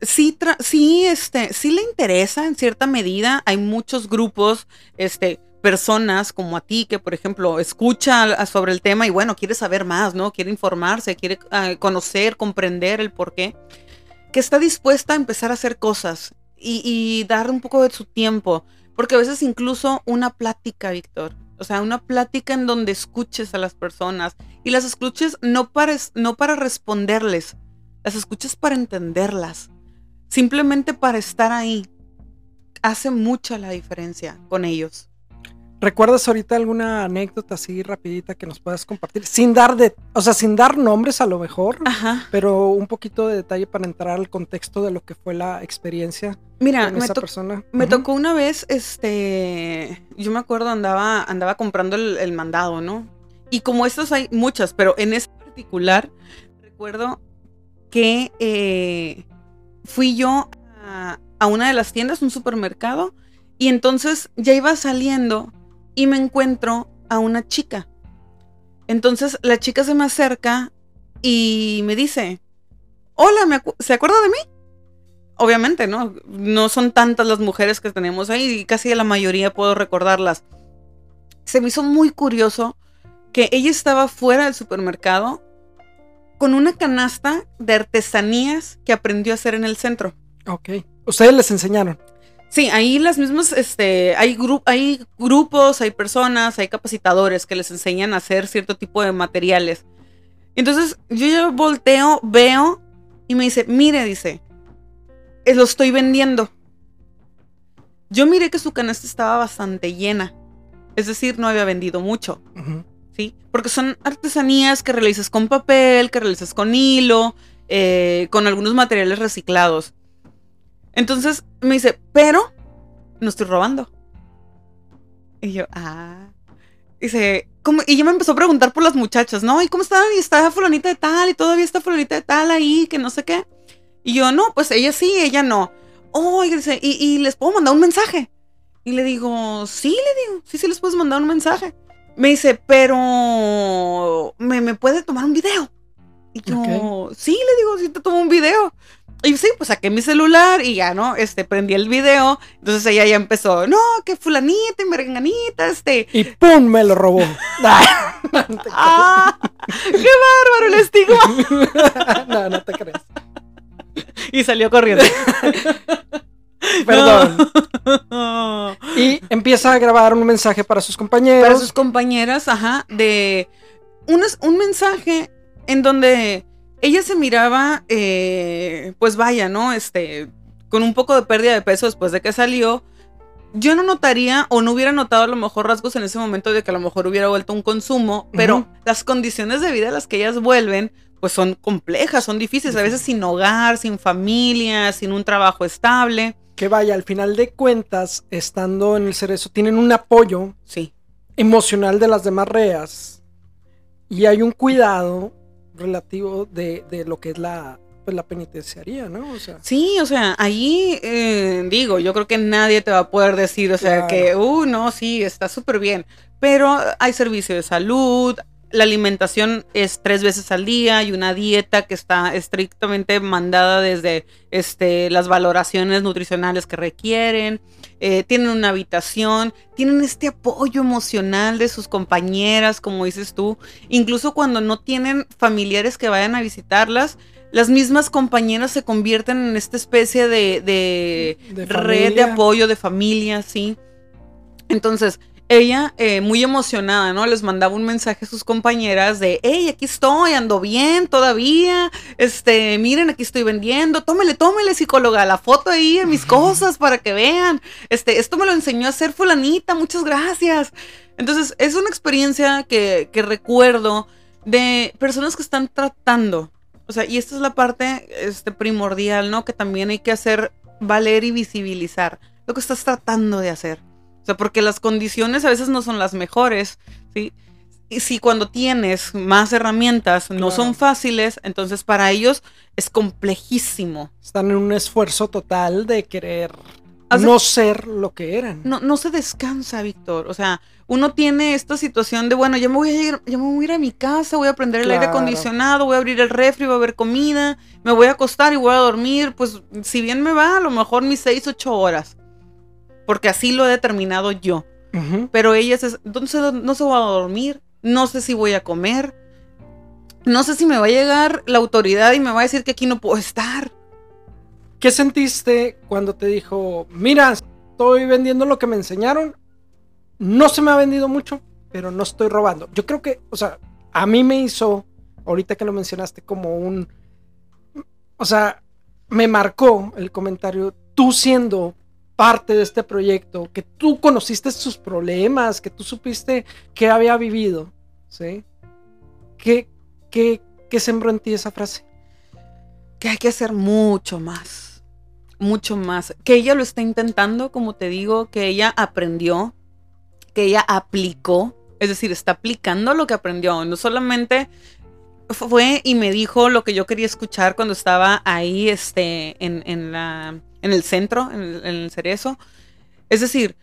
sí, sí, este, sí le interesa en cierta medida. Hay muchos grupos, este, personas como a ti que, por ejemplo, escucha sobre el tema y bueno, quiere saber más, ¿no? Quiere informarse, quiere uh, conocer, comprender el por qué, que está dispuesta a empezar a hacer cosas y, dar un poco de su tiempo, porque a veces incluso una plática, Víctor, o sea, una plática en donde escuches a las personas y las escuches no para, no para responderles, las escuches para entenderlas, simplemente para estar ahí. Hace mucha la diferencia con ellos. ¿Recuerdas ahorita alguna anécdota así rapidita que nos puedas compartir? Sin dar de, o sea, sin dar nombres a lo mejor, Ajá. pero un poquito de detalle para entrar al contexto de lo que fue la experiencia Mira, con me, esa persona. me tocó una vez, este, yo me acuerdo andaba, andaba comprando el, el mandado, ¿no? Y como estas hay muchas, pero en este particular recuerdo que eh, fui yo a, a una de las tiendas, un supermercado, y entonces ya iba saliendo y me encuentro a una chica. Entonces la chica se me acerca y me dice, hola, ¿me ¿se acuerda de mí? Obviamente, ¿no? No son tantas las mujeres que tenemos ahí y casi la mayoría puedo recordarlas. Se me hizo muy curioso que ella estaba fuera del supermercado con una canasta de artesanías que aprendió a hacer en el centro. Ok. Ustedes les enseñaron. Sí, ahí las mismas, este, hay, gru hay grupos, hay personas, hay capacitadores que les enseñan a hacer cierto tipo de materiales. Entonces yo ya volteo, veo y me dice, mire, dice, "eh, lo estoy vendiendo. Yo miré que su canasta estaba bastante llena, es decir, no había vendido mucho. ¿sí? Porque son artesanías que realizas con papel, que realizas con hilo, eh, con algunos materiales reciclados. Entonces me dice, pero no estoy robando. Y yo, ah. Dice, ¿cómo? Y yo me empezó a preguntar por las muchachas, ¿no? ¿Y cómo están? Y está fulanita de tal, y todavía está fulanita de tal ahí, que no sé qué. Y yo, no, pues ella sí, ella no. Oh, y, dice, ¿y, y les puedo mandar un mensaje? Y le digo, sí, le digo, sí, sí les puedes mandar un mensaje. Me dice, pero ¿me, me puede tomar un video? Y yo, sí, le digo, sí te tomo un video. Y sí, pues saqué mi celular y ya, ¿no? Este, prendí el video. Entonces ella ya empezó, no, que fulanita y merenganita, este. Y ¡pum! me lo robó. te ¡Ah! ¡Qué bárbaro el estigma! no, no te creas. Y salió corriendo. Perdón. No. Y empieza a grabar un mensaje para sus compañeros. para sus compañeras, ajá, de unas- un mensaje en donde ella se miraba, eh, pues vaya, ¿no? Este, con un poco de pérdida de peso después de que salió. Yo no notaría o no hubiera notado a lo mejor rasgos en ese momento de que a lo mejor hubiera vuelto un consumo, pero las condiciones de vida a las que ellas vuelven, pues son complejas, son difíciles, a veces sin hogar, sin familia, sin un trabajo estable. Que vaya, al final de cuentas, estando en el cerezo, tienen un apoyo Sí. emocional de las demás reas. Y hay un cuidado relativo de, de lo que es la, pues, la penitenciaría, ¿no? O sea, Sí, o sea, ahí eh, digo, yo creo que nadie te va a poder decir, o sea, que, uh, no, sí, está súper bien, pero hay servicio de salud, la alimentación es tres veces al día y una dieta que está estrictamente mandada desde este, las valoraciones nutricionales que requieren. Eh, tienen una habitación, tienen este apoyo emocional de sus compañeras, como dices tú. Incluso cuando no tienen familiares que vayan a visitarlas, las mismas compañeras se convierten en esta especie de, de, red de apoyo de familia, ¿sí? Entonces, ella eh, muy emocionada, ¿no? Les mandaba un mensaje a sus compañeras de, hey, aquí estoy, ando bien todavía, este, miren, aquí estoy vendiendo, tómele, tómele, psicóloga, la foto ahí en mis cosas para que vean, este, esto me lo enseñó a hacer fulanita, muchas gracias. Entonces, es una experiencia que, que recuerdo de personas que están tratando, o sea, y esta es la parte este, primordial, ¿no? Que también hay que hacer valer y visibilizar lo que estás tratando de hacer. O sea, porque las condiciones a veces no son las mejores, ¿sí? Y si cuando tienes más herramientas no son fáciles, entonces para ellos es complejísimo. Están en un esfuerzo total de querer no ser lo que eran. No, no se descansa, Víctor. O sea, uno tiene esta situación de, bueno, ya me voy a ir, ya me voy a, ir a mi casa, voy a prender el aire acondicionado, voy a abrir el refri, voy a ver comida, me voy a acostar y voy a dormir. Pues si bien me va, a lo mejor mis seis, ocho horas porque así lo he determinado yo. Pero ella es, entonces no se va a dormir, no sé si voy a comer, no sé si me va a llegar la autoridad y me va a decir que aquí no puedo estar. ¿Qué sentiste cuando te dijo, mira, estoy vendiendo lo que me enseñaron, no se me ha vendido mucho, pero no estoy robando? Yo creo que, o sea, a mí me hizo, ahorita que lo mencionaste, como un, o sea, me marcó el comentario, tú siendo parte de este proyecto, que tú conociste sus problemas, que tú supiste que había vivido, ¿sí? ¿Qué, qué, qué sembró en ti esa frase? Que hay que hacer mucho más, mucho más. Que ella lo está intentando, como te digo, que ella aprendió, que ella aplicó, es decir, está aplicando lo que aprendió, no solamente fue y me dijo lo que yo quería escuchar cuando estaba ahí este, en, en la en el centro, en el, cerezo. Es decir,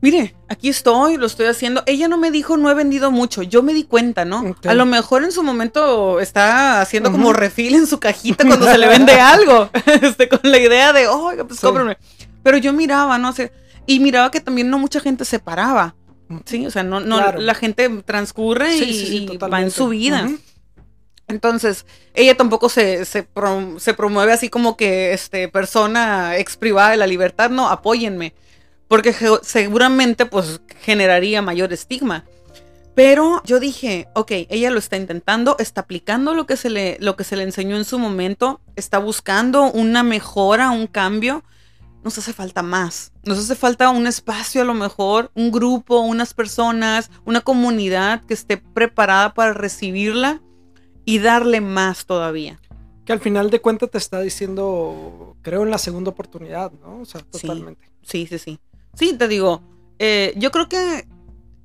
mire, aquí estoy, lo estoy haciendo. Ella no me dijo no he vendido mucho, yo me di cuenta, ¿no? A lo mejor en su momento está haciendo como refil en su cajita cuando se le vende algo, este, con la idea de, oh, pues cómprame. Pero yo miraba, ¿no? sé y miraba que también no mucha gente se paraba. Sí, o sea, no, no la gente transcurre y, va en su vida. Entonces, ella tampoco se, se, promueve así como que este, persona ex privada de la libertad, no, apóyenme, porque seguramente pues generaría mayor estigma. Pero yo dije, ok, ella lo está intentando, está aplicando lo que se le, lo que se le enseñó en su momento, está buscando una mejora, un cambio. Nos hace falta más. Nos hace falta un espacio a lo mejor, un grupo, unas personas, una comunidad que esté preparada para recibirla y darle más todavía. Que al final de cuentas te está diciendo, creo en la segunda oportunidad, ¿no? O sea, totalmente. Sí, sí, sí. Sí, te digo, eh, yo creo que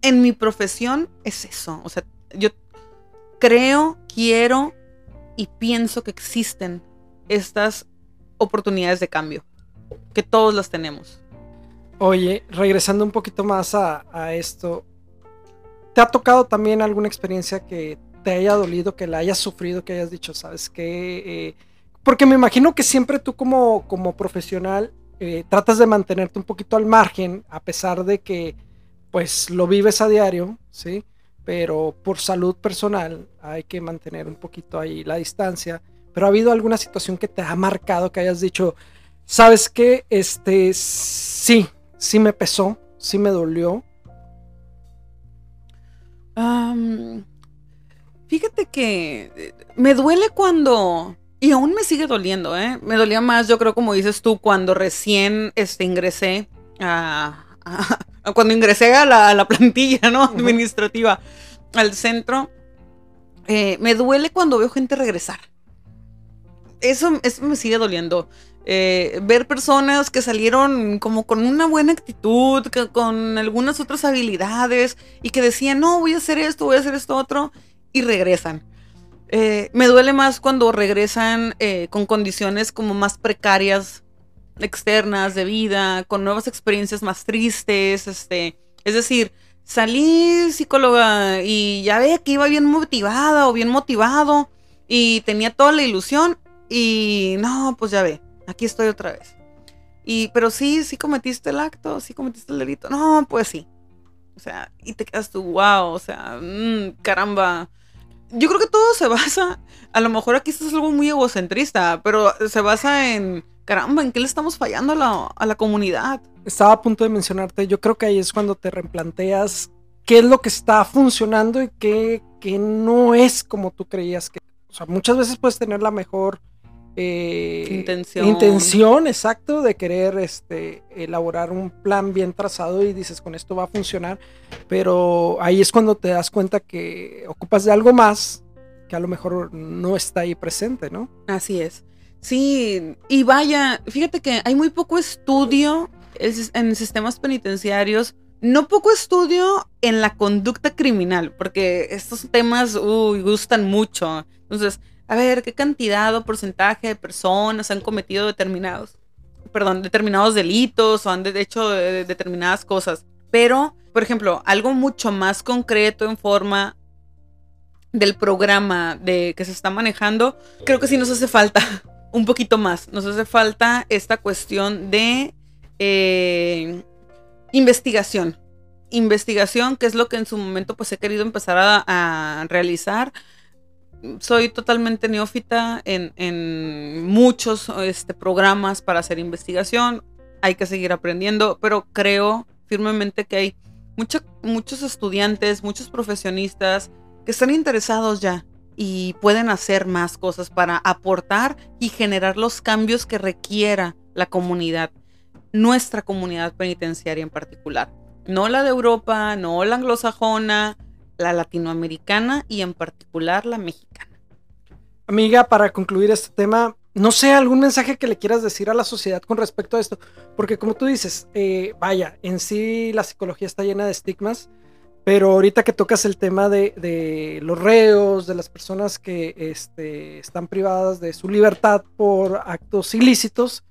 en mi profesión es eso. O sea, yo creo, quiero y pienso que existen estas oportunidades de cambio, que todos las tenemos. Oye, regresando un poquito más a, a esto, ¿te ha tocado también alguna experiencia que te haya dolido, que la hayas sufrido, que hayas dicho, ¿sabes qué? Eh, porque me imagino que siempre tú como, como profesional eh, tratas de mantenerte un poquito al margen, a pesar de que pues lo vives a diario, ¿sí? Pero por salud personal hay que mantener un poquito ahí la distancia. Pero ha habido alguna situación que te ha marcado, que hayas dicho, ¿sabes qué? Este, sí, sí me pesó, sí me dolió. Fíjate que eh, me duele cuando, y aún me sigue doliendo, ¿eh? Me dolía más, yo creo, como dices tú, cuando recién este, ingresé a, cuando ingresé a la, plantilla, ¿no? Administrativa, al centro. Eh, me duele cuando veo gente regresar. Eso, eso me sigue doliendo. Eh, ver personas que salieron como con una buena actitud, con algunas otras habilidades y que decían, no, voy a hacer esto, voy a hacer esto otro, y regresan. Eh, me duele más cuando regresan eh, con condiciones como más precarias, externas de vida, con nuevas experiencias más tristes, este, es decir, salí psicóloga y ya ve que iba bien motivada o bien motivado y tenía toda la ilusión y no, pues ya ve, aquí estoy otra vez. Y, pero sí, sí cometiste el acto, sí cometiste el delito. No, pues sí. O sea, y te quedas tú, wow, o sea, mm, caramba. Yo creo que todo se basa, a lo mejor aquí esto es algo muy egocentrista, pero se basa en, caramba, ¿en qué le estamos fallando a la, a la comunidad? Estaba a punto de mencionarte, yo creo que ahí es cuando te replanteas qué es lo que está funcionando y qué, qué no es como tú creías que. O sea, muchas veces puedes tener la mejor eh, intención. intención, exacto, de querer este, elaborar un plan bien trazado y dices, con esto va a funcionar, pero ahí es cuando te das cuenta que ocupas de algo más que a lo mejor no está ahí presente, ¿no? Así es. Sí, y vaya, fíjate que hay muy poco estudio en sistemas penitenciarios, no poco estudio en la conducta criminal, porque estos temas uy, gustan mucho. Entonces, a ver, qué cantidad o porcentaje de personas han cometido determinados, perdón, determinados delitos o han hecho determinadas cosas. Pero, por ejemplo, algo mucho más concreto en forma del programa de que se está manejando, creo que sí nos hace falta un poquito más. Nos hace falta esta cuestión de eh, investigación. Investigación, que es lo que en su momento pues he querido empezar a realizar soy totalmente neófita en, muchos este, programas para hacer investigación. Hay que seguir aprendiendo, pero creo firmemente que hay muchos estudiantes, muchos profesionistas que están interesados ya y pueden hacer más cosas para aportar y generar los cambios que requiera la comunidad, nuestra comunidad penitenciaria en particular. No la de Europa, no la anglosajona, la latinoamericana y en particular la mexicana. Amiga, para concluir este tema, no sé, algún mensaje que le quieras decir a la sociedad con respecto a esto, porque como tú dices, eh, vaya, en sí la psicología está llena de estigmas, pero ahorita que tocas el tema de, los reos, de las personas que este, están privadas de su libertad por actos ilícitos,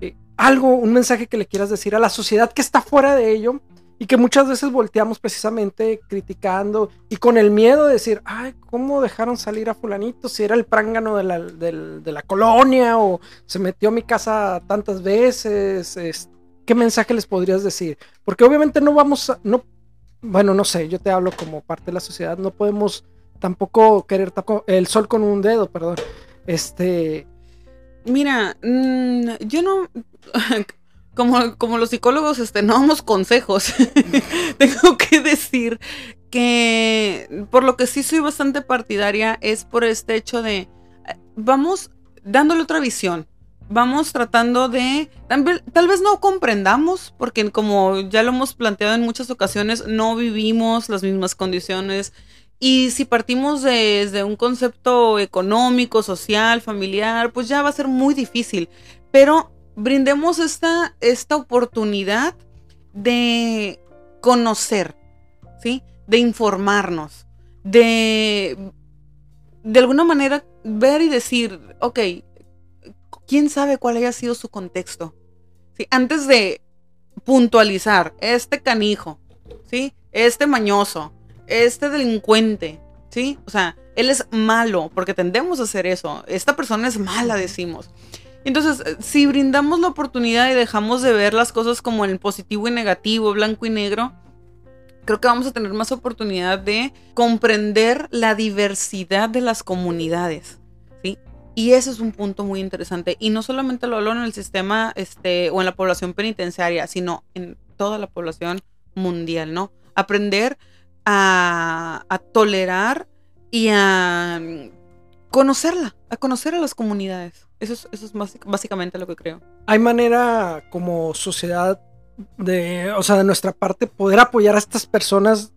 eh, algo, un mensaje que le quieras decir a la sociedad que está fuera de ello, y que muchas veces volteamos precisamente criticando y con el miedo de decir, ay, ¿cómo dejaron salir a fulanito? Si era el prángano de la, de la colonia o se metió a mi casa tantas veces. ¿Qué mensaje les podrías decir? Porque obviamente no vamos a, no, bueno, no sé, yo te hablo como parte de la sociedad, no podemos tampoco querer el sol con un dedo, perdón. Este... Mira, mm, yo no, como, los psicólogos este, no damos consejos, tengo que decir que por lo que sí soy bastante partidaria es por este hecho de vamos dándole otra visión. Vamos tratando de, tal vez no comprendamos, porque como ya lo hemos planteado en muchas ocasiones, no vivimos las mismas condiciones. Y si partimos desde un concepto económico, social, familiar, pues ya va a ser muy difícil. Pero brindemos esta, esta oportunidad de conocer, ¿sí? De informarnos, de de alguna manera ver y decir, ok, ¿quién sabe cuál haya sido su contexto? ¿Sí? Antes de puntualizar, este canijo, ¿sí? Este mañoso, este delincuente, ¿sí? O sea, él es malo, porque tendemos a hacer eso. Esta persona es mala, decimos. Entonces, eh, si brindamos la oportunidad y dejamos de ver las cosas como en positivo y negativo, blanco y negro, creo que vamos a tener más oportunidad de comprender la diversidad de las comunidades. ¿sí? Y ese es un punto muy interesante. Y no solamente lo hablo en el sistema este, o en la población penitenciaria, sino en toda la población mundial, ¿no? Aprender a, a tolerar y a conocerla, a conocer a las comunidades. Eso es, eso es básicamente lo que creo. ¿Hay manera como sociedad de, o sea, de nuestra parte, poder apoyar a estas personas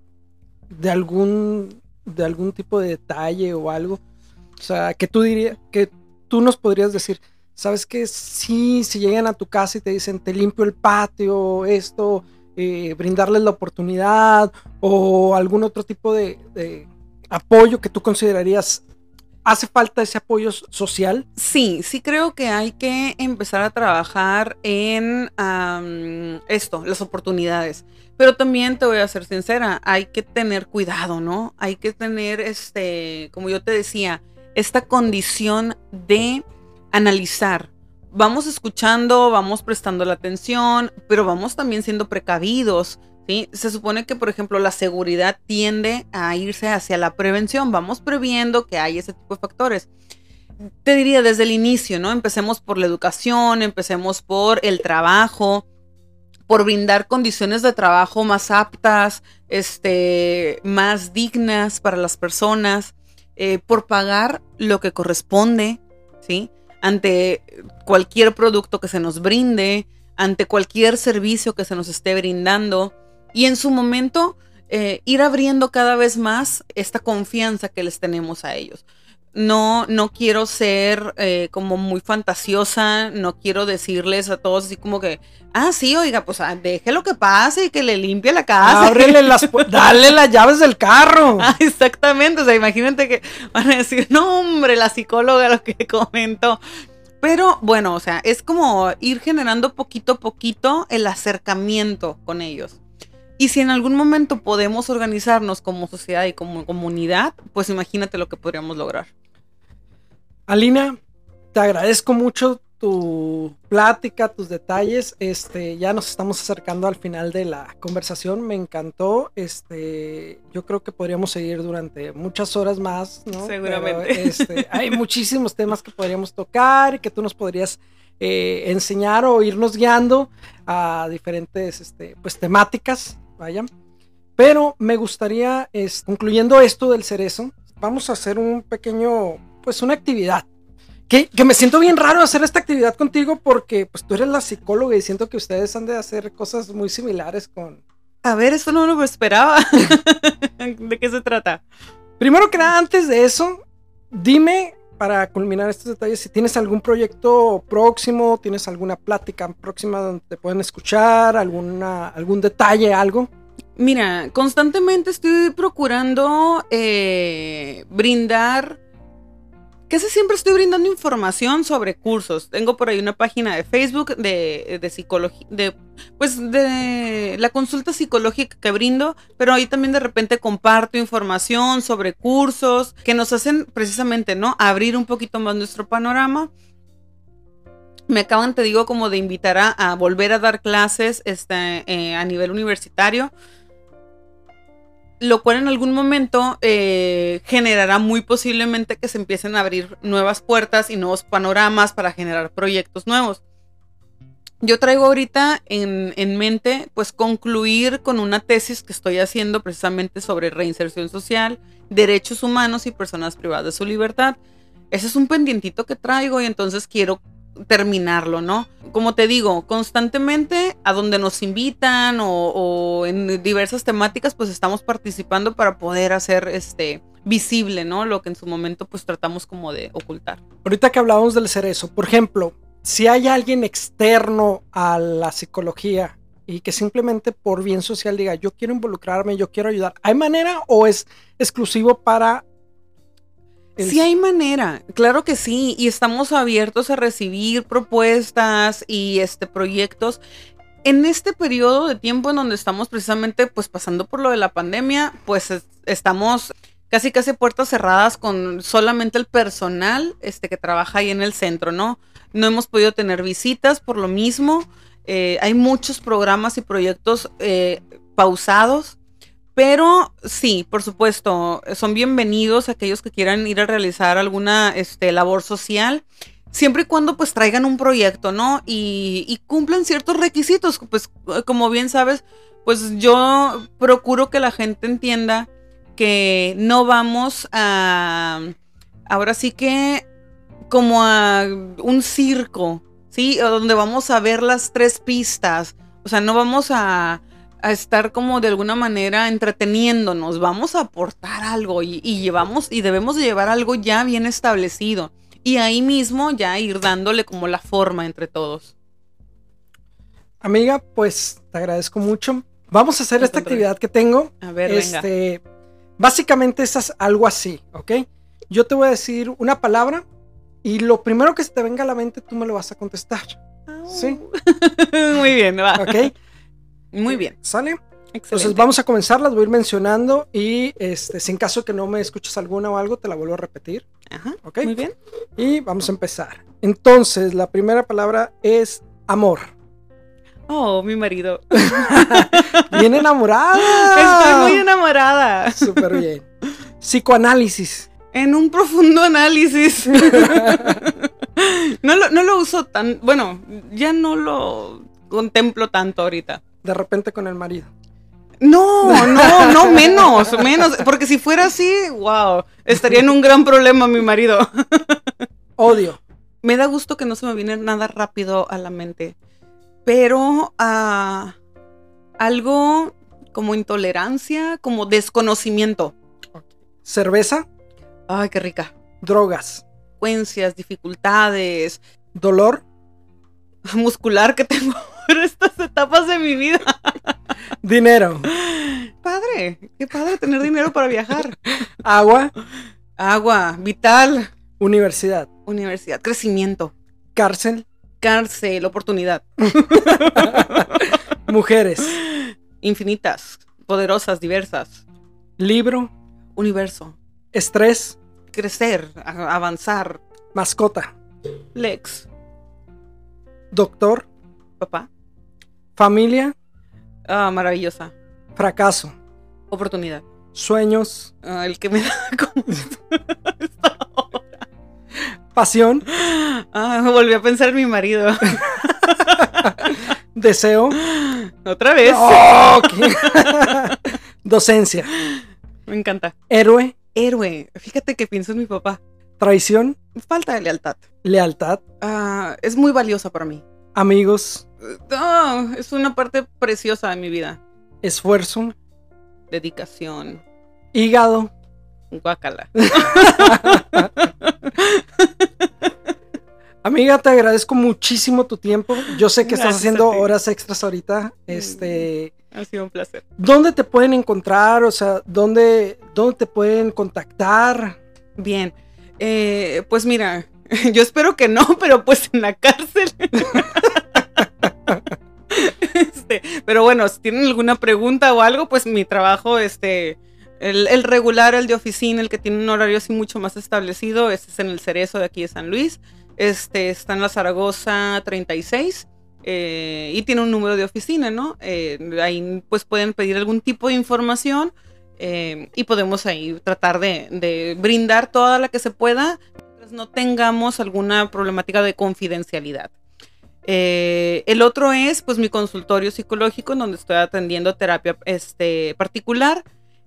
de algún, de algún tipo de detalle o algo? O sea, que tú dirías, que tú nos podrías decir, ¿sabes qué? Sí, si llegan a tu casa y te dicen, te limpio el patio, esto, eh, brindarles la oportunidad o algún otro tipo de apoyo que tú considerarías hace falta ese apoyo social. Sí, sí creo que hay que empezar a trabajar en esto, las oportunidades. Pero también te voy a ser sincera, hay que tener cuidado, ¿no? Hay que tener, este, como yo te decía, esta condición de analizar. Vamos escuchando, vamos prestando la atención, pero vamos también siendo precavidos. Se supone que, por ejemplo, la seguridad tiende a irse hacia la prevención. Vamos previendo que hay ese tipo de factores. Te diría desde el inicio, ¿no? Empecemos por la educación, empecemos por el trabajo, por brindar condiciones de trabajo más aptas, este, más dignas para las personas, eh, por pagar lo que corresponde, ¿sí? Ante cualquier producto que se nos brinde, ante cualquier servicio que se nos esté brindando y en su momento eh, ir abriendo cada vez más esta confianza que les tenemos a ellos no, no quiero ser eh, como muy fantasiosa, no quiero decirles a todos así como que, ah, sí, oiga, pues ah, deje lo que pase y que le limpie la casa. Ábrele las, dale las llaves del carro. Ah, exactamente, o sea, imagínate que van a decir, no, hombre, la psicóloga lo que comentó. Pero bueno, o sea, es como ir generando poquito a poquito el acercamiento con ellos. Y si en algún momento podemos organizarnos como sociedad y como comunidad, pues imagínate lo que podríamos lograr. Alina, te agradezco mucho tu plática, tus detalles. Este, ya nos estamos acercando al final de la conversación. Me encantó. Este, yo creo que podríamos seguir durante muchas horas más, ¿no? Seguramente. este, hay muchísimos temas que podríamos tocar y que tú nos podrías eh, enseñar o irnos guiando a diferentes, este, pues, temáticas. Vaya. Pero me gustaría, es, concluyendo esto del cerezo, vamos a hacer un pequeño pues una actividad. Que, que, me siento bien raro hacer esta actividad contigo porque pues tú eres la psicóloga y siento que ustedes han de hacer cosas muy similares con... A ver, eso no lo esperaba. ¿De qué se trata? Primero que nada, antes de eso, dime para culminar estos detalles si tienes algún proyecto próximo, tienes alguna plática próxima donde te pueden escuchar, alguna, algún detalle, algo. Mira, constantemente estoy procurando eh, brindar Casi siempre estoy brindando información sobre cursos. Tengo por ahí una página de Facebook de, psicología, de, pues de la consulta psicológica que brindo, pero ahí también de repente comparto información sobre cursos que nos hacen precisamente, ¿no? Abrir un poquito más nuestro panorama. Me acaban, te digo, como de invitar a, volver a dar clases este, eh, a nivel universitario lo cual en algún momento eh, generará muy posiblemente que se empiecen a abrir nuevas puertas y nuevos panoramas para generar proyectos nuevos. Yo traigo ahorita en, en, mente pues concluir con una tesis que estoy haciendo precisamente sobre reinserción social, derechos humanos y personas privadas de su libertad. Ese es un pendientito que traigo y entonces quiero terminarlo, ¿no? Como te digo, constantemente a donde nos invitan o, en diversas temáticas, pues estamos participando para poder hacer este visible, ¿no? Lo que en su momento pues tratamos como de ocultar. Ahorita que hablábamos del cerezo, por ejemplo, si hay alguien externo a la psicología y que simplemente por bien social diga, yo quiero involucrarme, yo quiero ayudar, ¿hay manera o es exclusivo para Sí hay manera, claro que sí, y estamos abiertos a recibir propuestas y este proyectos. En este periodo de tiempo en donde estamos precisamente pues pasando por lo de la pandemia, pues estamos casi casi puertas cerradas con solamente el personal este que trabaja ahí en el centro, ¿no? No hemos podido tener visitas por lo mismo. Eh, hay muchos programas y proyectos eh, pausados pero sí, por supuesto, son bienvenidos aquellos que quieran ir a realizar alguna este, labor social, siempre y cuando pues traigan un proyecto, ¿no? Y, y cumplan ciertos requisitos, pues como bien sabes, pues yo procuro que la gente entienda que no vamos a, ahora sí que como a un circo, ¿sí? Donde vamos a ver las tres pistas, o sea, no vamos a a estar como de alguna manera entreteniéndonos, vamos a aportar algo y, llevamos y debemos de llevar algo ya bien establecido y ahí mismo ya ir dándole como la forma entre todos. Amiga, pues te agradezco mucho. Vamos a hacer esta actividad que tengo. A ver, este, Básicamente es algo así, ¿ok? yo te voy a decir una palabra y lo primero que se te venga a la mente tú me lo vas a contestar. Sí. Muy bien, va. ¿Ok? Muy bien. ¿Sale? Excelente. Entonces vamos a comenzar, las voy a ir mencionando y este, si en caso que no me escuches alguna o algo, te la vuelvo a repetir. Ajá. ¿Ok? Muy bien. Y vamos a empezar. Entonces, la primera palabra es amor. Oh, mi marido. Bien enamorada. Estoy muy enamorada. Súper bien. Psicoanálisis. En un profundo análisis. no, lo, no lo uso tan. Bueno, ya no lo contemplo tanto ahorita. De repente con el marido. No, no, no, menos, menos. Porque si fuera así, wow, estaría en un gran problema mi marido. Odio. Me da gusto que no se me viene nada rápido a la mente. Pero ah, algo como intolerancia, como desconocimiento. Cerveza. Ay, qué rica. Drogas. Consecuencias, dificultades, Dolor. muscular que tengo por estas etapas de mi vida. Dinero. Padre, qué padre tener dinero para viajar. Agua. Agua, vital, Universidad. universidad, crecimiento, Cárcel. cárcel, oportunidad, Mujeres. infinitas, poderosas, diversas, Libro. universo, Estrés. crecer, avanzar, Mascota. Lex, Doctor. papá, Familia. ah, maravillosa, Fracaso. oportunidad, Sueños. Ah, el que me da como esta hora. Pasión. Ah, volví a pensar en mi marido. Deseo. Otra vez. Oh. Docencia. Me encanta. Héroe. Héroe. Fíjate que pienso en mi papá. Traición. Falta de lealtad. Lealtad. Ah, es muy valiosa para mí. Amigos. Ah, es una parte preciosa de mi vida. Esfuerzo. Dedicación. Hígado. Guácala. Amiga, te agradezco muchísimo tu tiempo. Yo sé que estás Gracias haciendo horas extras ahorita. Este, Ha sido un placer. ¿dónde te pueden encontrar? O sea, ¿dónde, dónde te pueden contactar? Bien. Eh, pues mira, yo espero que no, pero pues en la cárcel. Este, pero bueno, si tienen alguna pregunta o algo, pues mi trabajo, este, el, regular, el de oficina, el que tiene un horario así mucho más establecido, este es en el Cerezo de aquí de San Luis. Este está en la Zaragoza 36 eh, y tiene un número de oficina, ¿no? Eh, ahí pues pueden pedir algún tipo de información eh, y podemos ahí tratar de brindar toda la que se pueda no tengamos alguna problemática de confidencialidad. Eh, el otro es pues mi consultorio psicológico donde estoy atendiendo terapia este, particular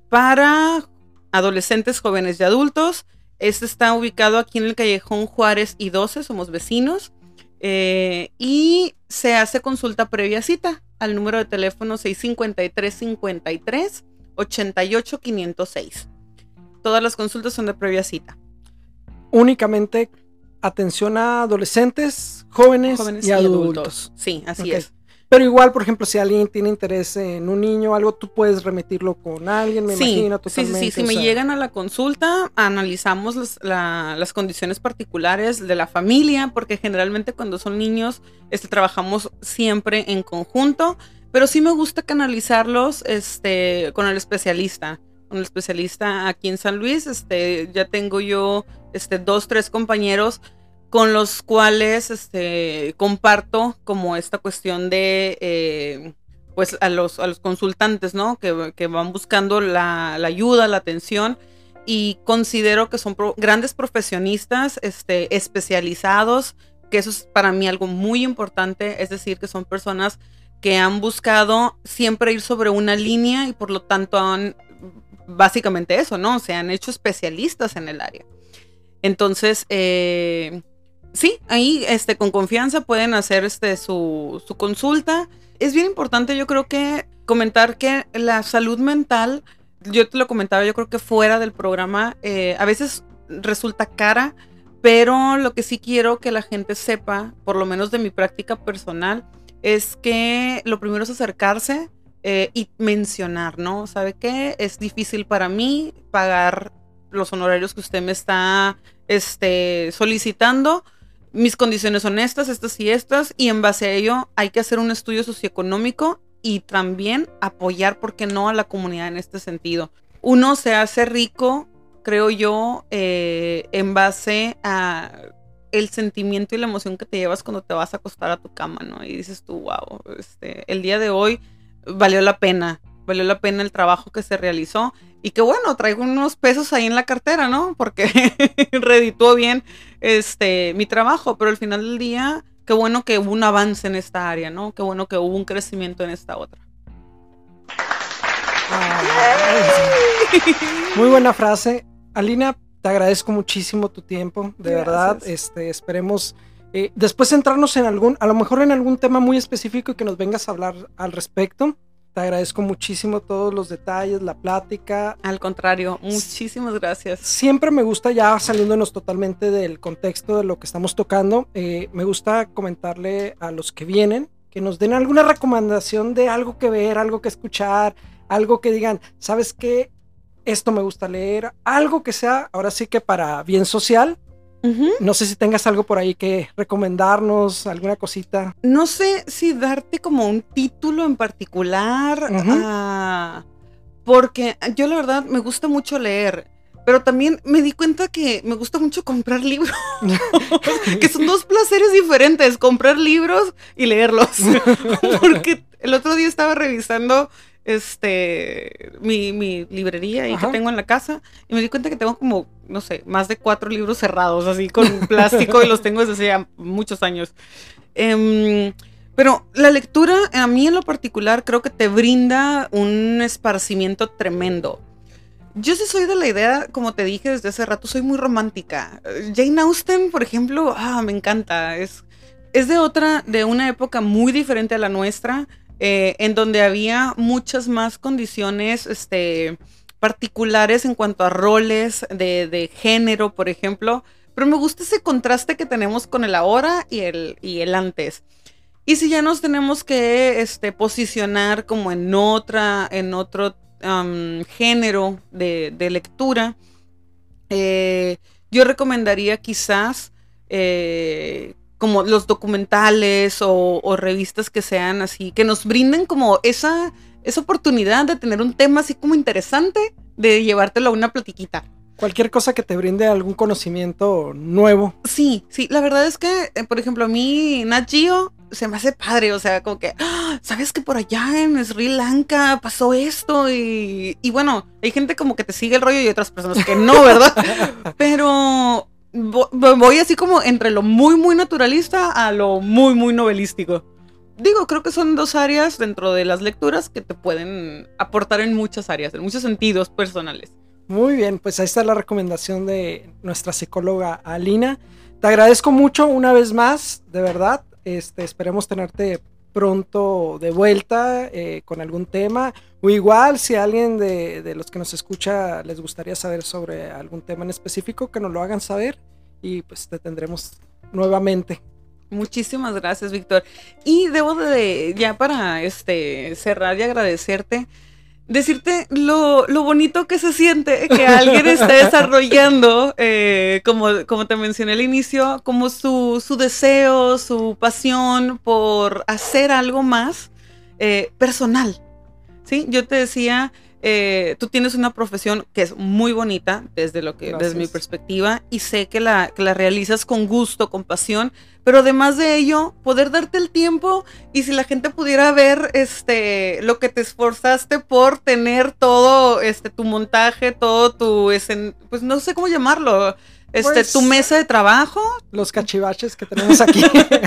para adolescentes, jóvenes y adultos. Este está ubicado aquí en el callejón Juárez y 12, somos vecinos. Eh, y se hace consulta previa cita al número de teléfono 653 53 88 506. Todas las consultas son de previa cita. Únicamente atención a adolescentes, jóvenes, Jóvenes y, adultos. Sí, así es. Pero igual, por ejemplo, si alguien tiene interés en un niño o algo, tú puedes remitirlo con alguien, me sí, imagino, sí, sí, totalmente. sí, Si me sea, llegan a la consulta, analizamos las, la- las condiciones particulares de la familia, porque generalmente cuando son niños, este, trabajamos siempre en conjunto, pero sí me gusta canalizarlos este, con el especialista. Con el especialista aquí en San Luis, este, ya tengo yo este, dos, tres compañeros con los cuales este, comparto como esta cuestión de, eh, pues a los, a los consultantes, ¿no? Que, que van buscando la, la ayuda, la atención y considero que son pro- grandes profesionistas, este, especializados, que eso es para mí algo muy importante, es decir, que son personas que han buscado siempre ir sobre una línea y por lo tanto han básicamente eso, ¿no? Se han hecho especialistas en el área. Entonces, eh, sí, ahí este, con confianza pueden hacer este, su, su consulta. Es bien importante, yo creo que comentar que la salud mental, yo te lo comentaba, yo creo que fuera del programa, eh, a veces resulta cara, pero lo que sí quiero que la gente sepa, por lo menos de mi práctica personal, es que lo primero es acercarse eh, y mencionar, ¿no? ¿Sabe qué? Es difícil para mí pagar los honorarios que usted me está este, solicitando, mis condiciones son estas, estas y estas, y en base a ello hay que hacer un estudio socioeconómico y también apoyar, ¿por qué no?, a la comunidad en este sentido. Uno se hace rico, creo yo, eh, en base a el sentimiento y la emoción que te llevas cuando te vas a acostar a tu cama, ¿no? Y dices tú, wow, este, el día de hoy valió la pena, valió la pena el trabajo que se realizó y que bueno, traigo unos pesos ahí en la cartera, ¿no? Porque redituó bien este mi trabajo, pero al final del día, qué bueno que hubo un avance en esta área, ¿no? Qué bueno que hubo un crecimiento en esta otra. muy buena frase. Alina, te agradezco muchísimo tu tiempo, de verdad. Este, esperemos eh, después centrarnos en algún, a lo mejor en algún tema muy específico y que nos vengas a hablar al respecto. Te agradezco muchísimo todos los detalles, la plática. Al contrario, muchísimas gracias. Siempre me gusta, ya saliéndonos totalmente del contexto de lo que estamos tocando, eh, me gusta comentarle a los que vienen que nos den alguna recomendación de algo que ver, algo que escuchar, algo que digan, ¿sabes qué? esto me gusta leer, algo que sea, ahora sí que para bien social. No sé si tengas algo por ahí que recomendarnos, alguna cosita. No sé si darte como un título en particular, ah, porque yo la verdad me gusta mucho leer. Pero también me di cuenta que me gusta mucho comprar libros. que son dos placeres diferentes, comprar libros y leerlos. Porque el otro día estaba revisando este mi, mi librería y que tengo en la casa y me di cuenta que tengo como, no sé, más de cuatro libros cerrados, así con plástico y los tengo desde hace muchos años. Em, pero la lectura, a mí en lo particular, creo que te brinda un esparcimiento tremendo. Yo sí soy de la idea, como te dije desde hace rato, soy muy romántica. Jane Austen, por ejemplo, ah, me encanta. Es, es de otra, de una época muy diferente a la nuestra eh, en donde había muchas más condiciones este, particulares en cuanto a roles de, género, por ejemplo. Pero me gusta ese contraste que tenemos con el ahora y el, y el antes. Y si ya nos tenemos que este, posicionar como en otra, en otro género de, lectura, eh, yo recomendaría quizás eh, como los documentales o, revistas que sean así, que nos brinden como esa, esa oportunidad de tener un tema así como interesante, de llevártelo a una platiquita. Cualquier cosa que te brinde algún conocimiento nuevo. Sí, sí, la verdad es que, eh, por ejemplo, a mí Nat Geo se me hace padre, o sea, como que, ¡ah! ¿sabes que por allá en Sri Lanka pasó esto? Y, y bueno, hay gente como que te sigue el rollo y otras personas que no, ¿verdad? Pero voy así como entre lo muy, muy naturalista a lo muy, muy novelístico. Digo, creo que son dos áreas dentro de las lecturas que te pueden aportar en muchas áreas, en muchos sentidos personales. Muy bien, pues ahí está la recomendación de nuestra psicóloga Alina. Te agradezco mucho una vez más, de verdad. Este, esperemos tenerte pronto de vuelta eh, con algún tema. O igual, si alguien de, de, los que nos escucha les gustaría saber sobre algún tema en específico, que nos lo hagan saber y pues te tendremos nuevamente. Muchísimas gracias, Víctor. Y debo de, ya para este, cerrar y agradecerte, decirte lo, bonito que se siente que alguien esté desarrollando, eh, como, como te mencioné al inicio, como su, su deseo, su pasión por hacer algo más eh, personal. ¿Sí? Yo te decía, eh, tú tienes una profesión que es muy bonita desde lo que desde mi perspectiva y sé que la, que la realizas con gusto, con pasión, pero además de ello, poder darte el tiempo y si la gente pudiera ver este lo que te esforzaste por tener todo este tu montaje, todo tu pues no sé cómo llamarlo, este, tu pues, mesa de trabajo. Los cachivaches que tenemos aquí.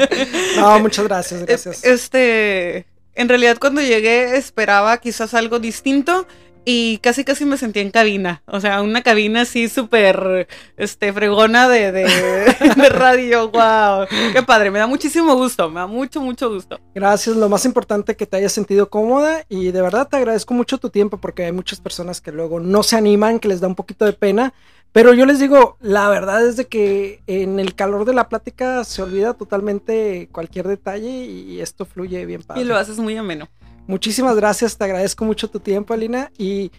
no, muchas gracias, gracias. Este, en realidad cuando llegué esperaba quizás algo distinto y casi casi me sentí en cabina, o sea, una cabina así súper, este, fregona de, de, radio, wow, qué padre, me da muchísimo gusto, me da mucho, mucho gusto. Gracias, lo más importante que te hayas sentido cómoda y de verdad te agradezco mucho tu tiempo porque hay muchas personas que luego no se animan, que les da un poquito de pena, pero yo les digo, la verdad es de que en el calor de la plática se olvida totalmente cualquier detalle y esto fluye bien padre. Y lo haces muy ameno. Muchísimas gracias, te agradezco mucho tu tiempo, Alina. Y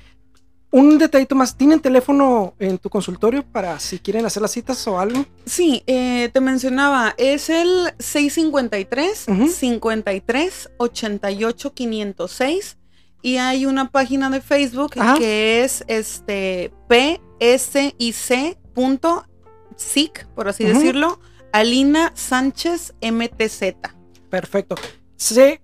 un detallito más, ¿tienen teléfono en tu consultorio para si quieren hacer las citas o algo? Sí, eh, te mencionaba, es el 653 Ujú. 53 88 506 y hay una página de Facebook Ajá. que es este psic.sic, por así decirlo, Alina Sánchez MTZ. Perfecto. Sea,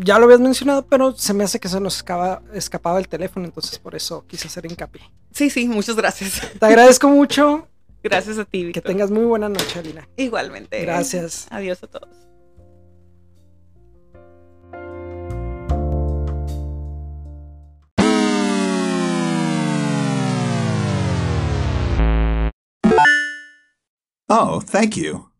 ya lo habías mencionado, pero se me hace que se nos escapa- escapaba el teléfono, entonces por eso quise hacer hincapié. Sí, sí, muchas gracias. Te agradezco mucho. Gracias a ti, Que Víctor. tengas muy buena noche, Alina. Igualmente. Gracias. Adiós a todos. Oh, thank you.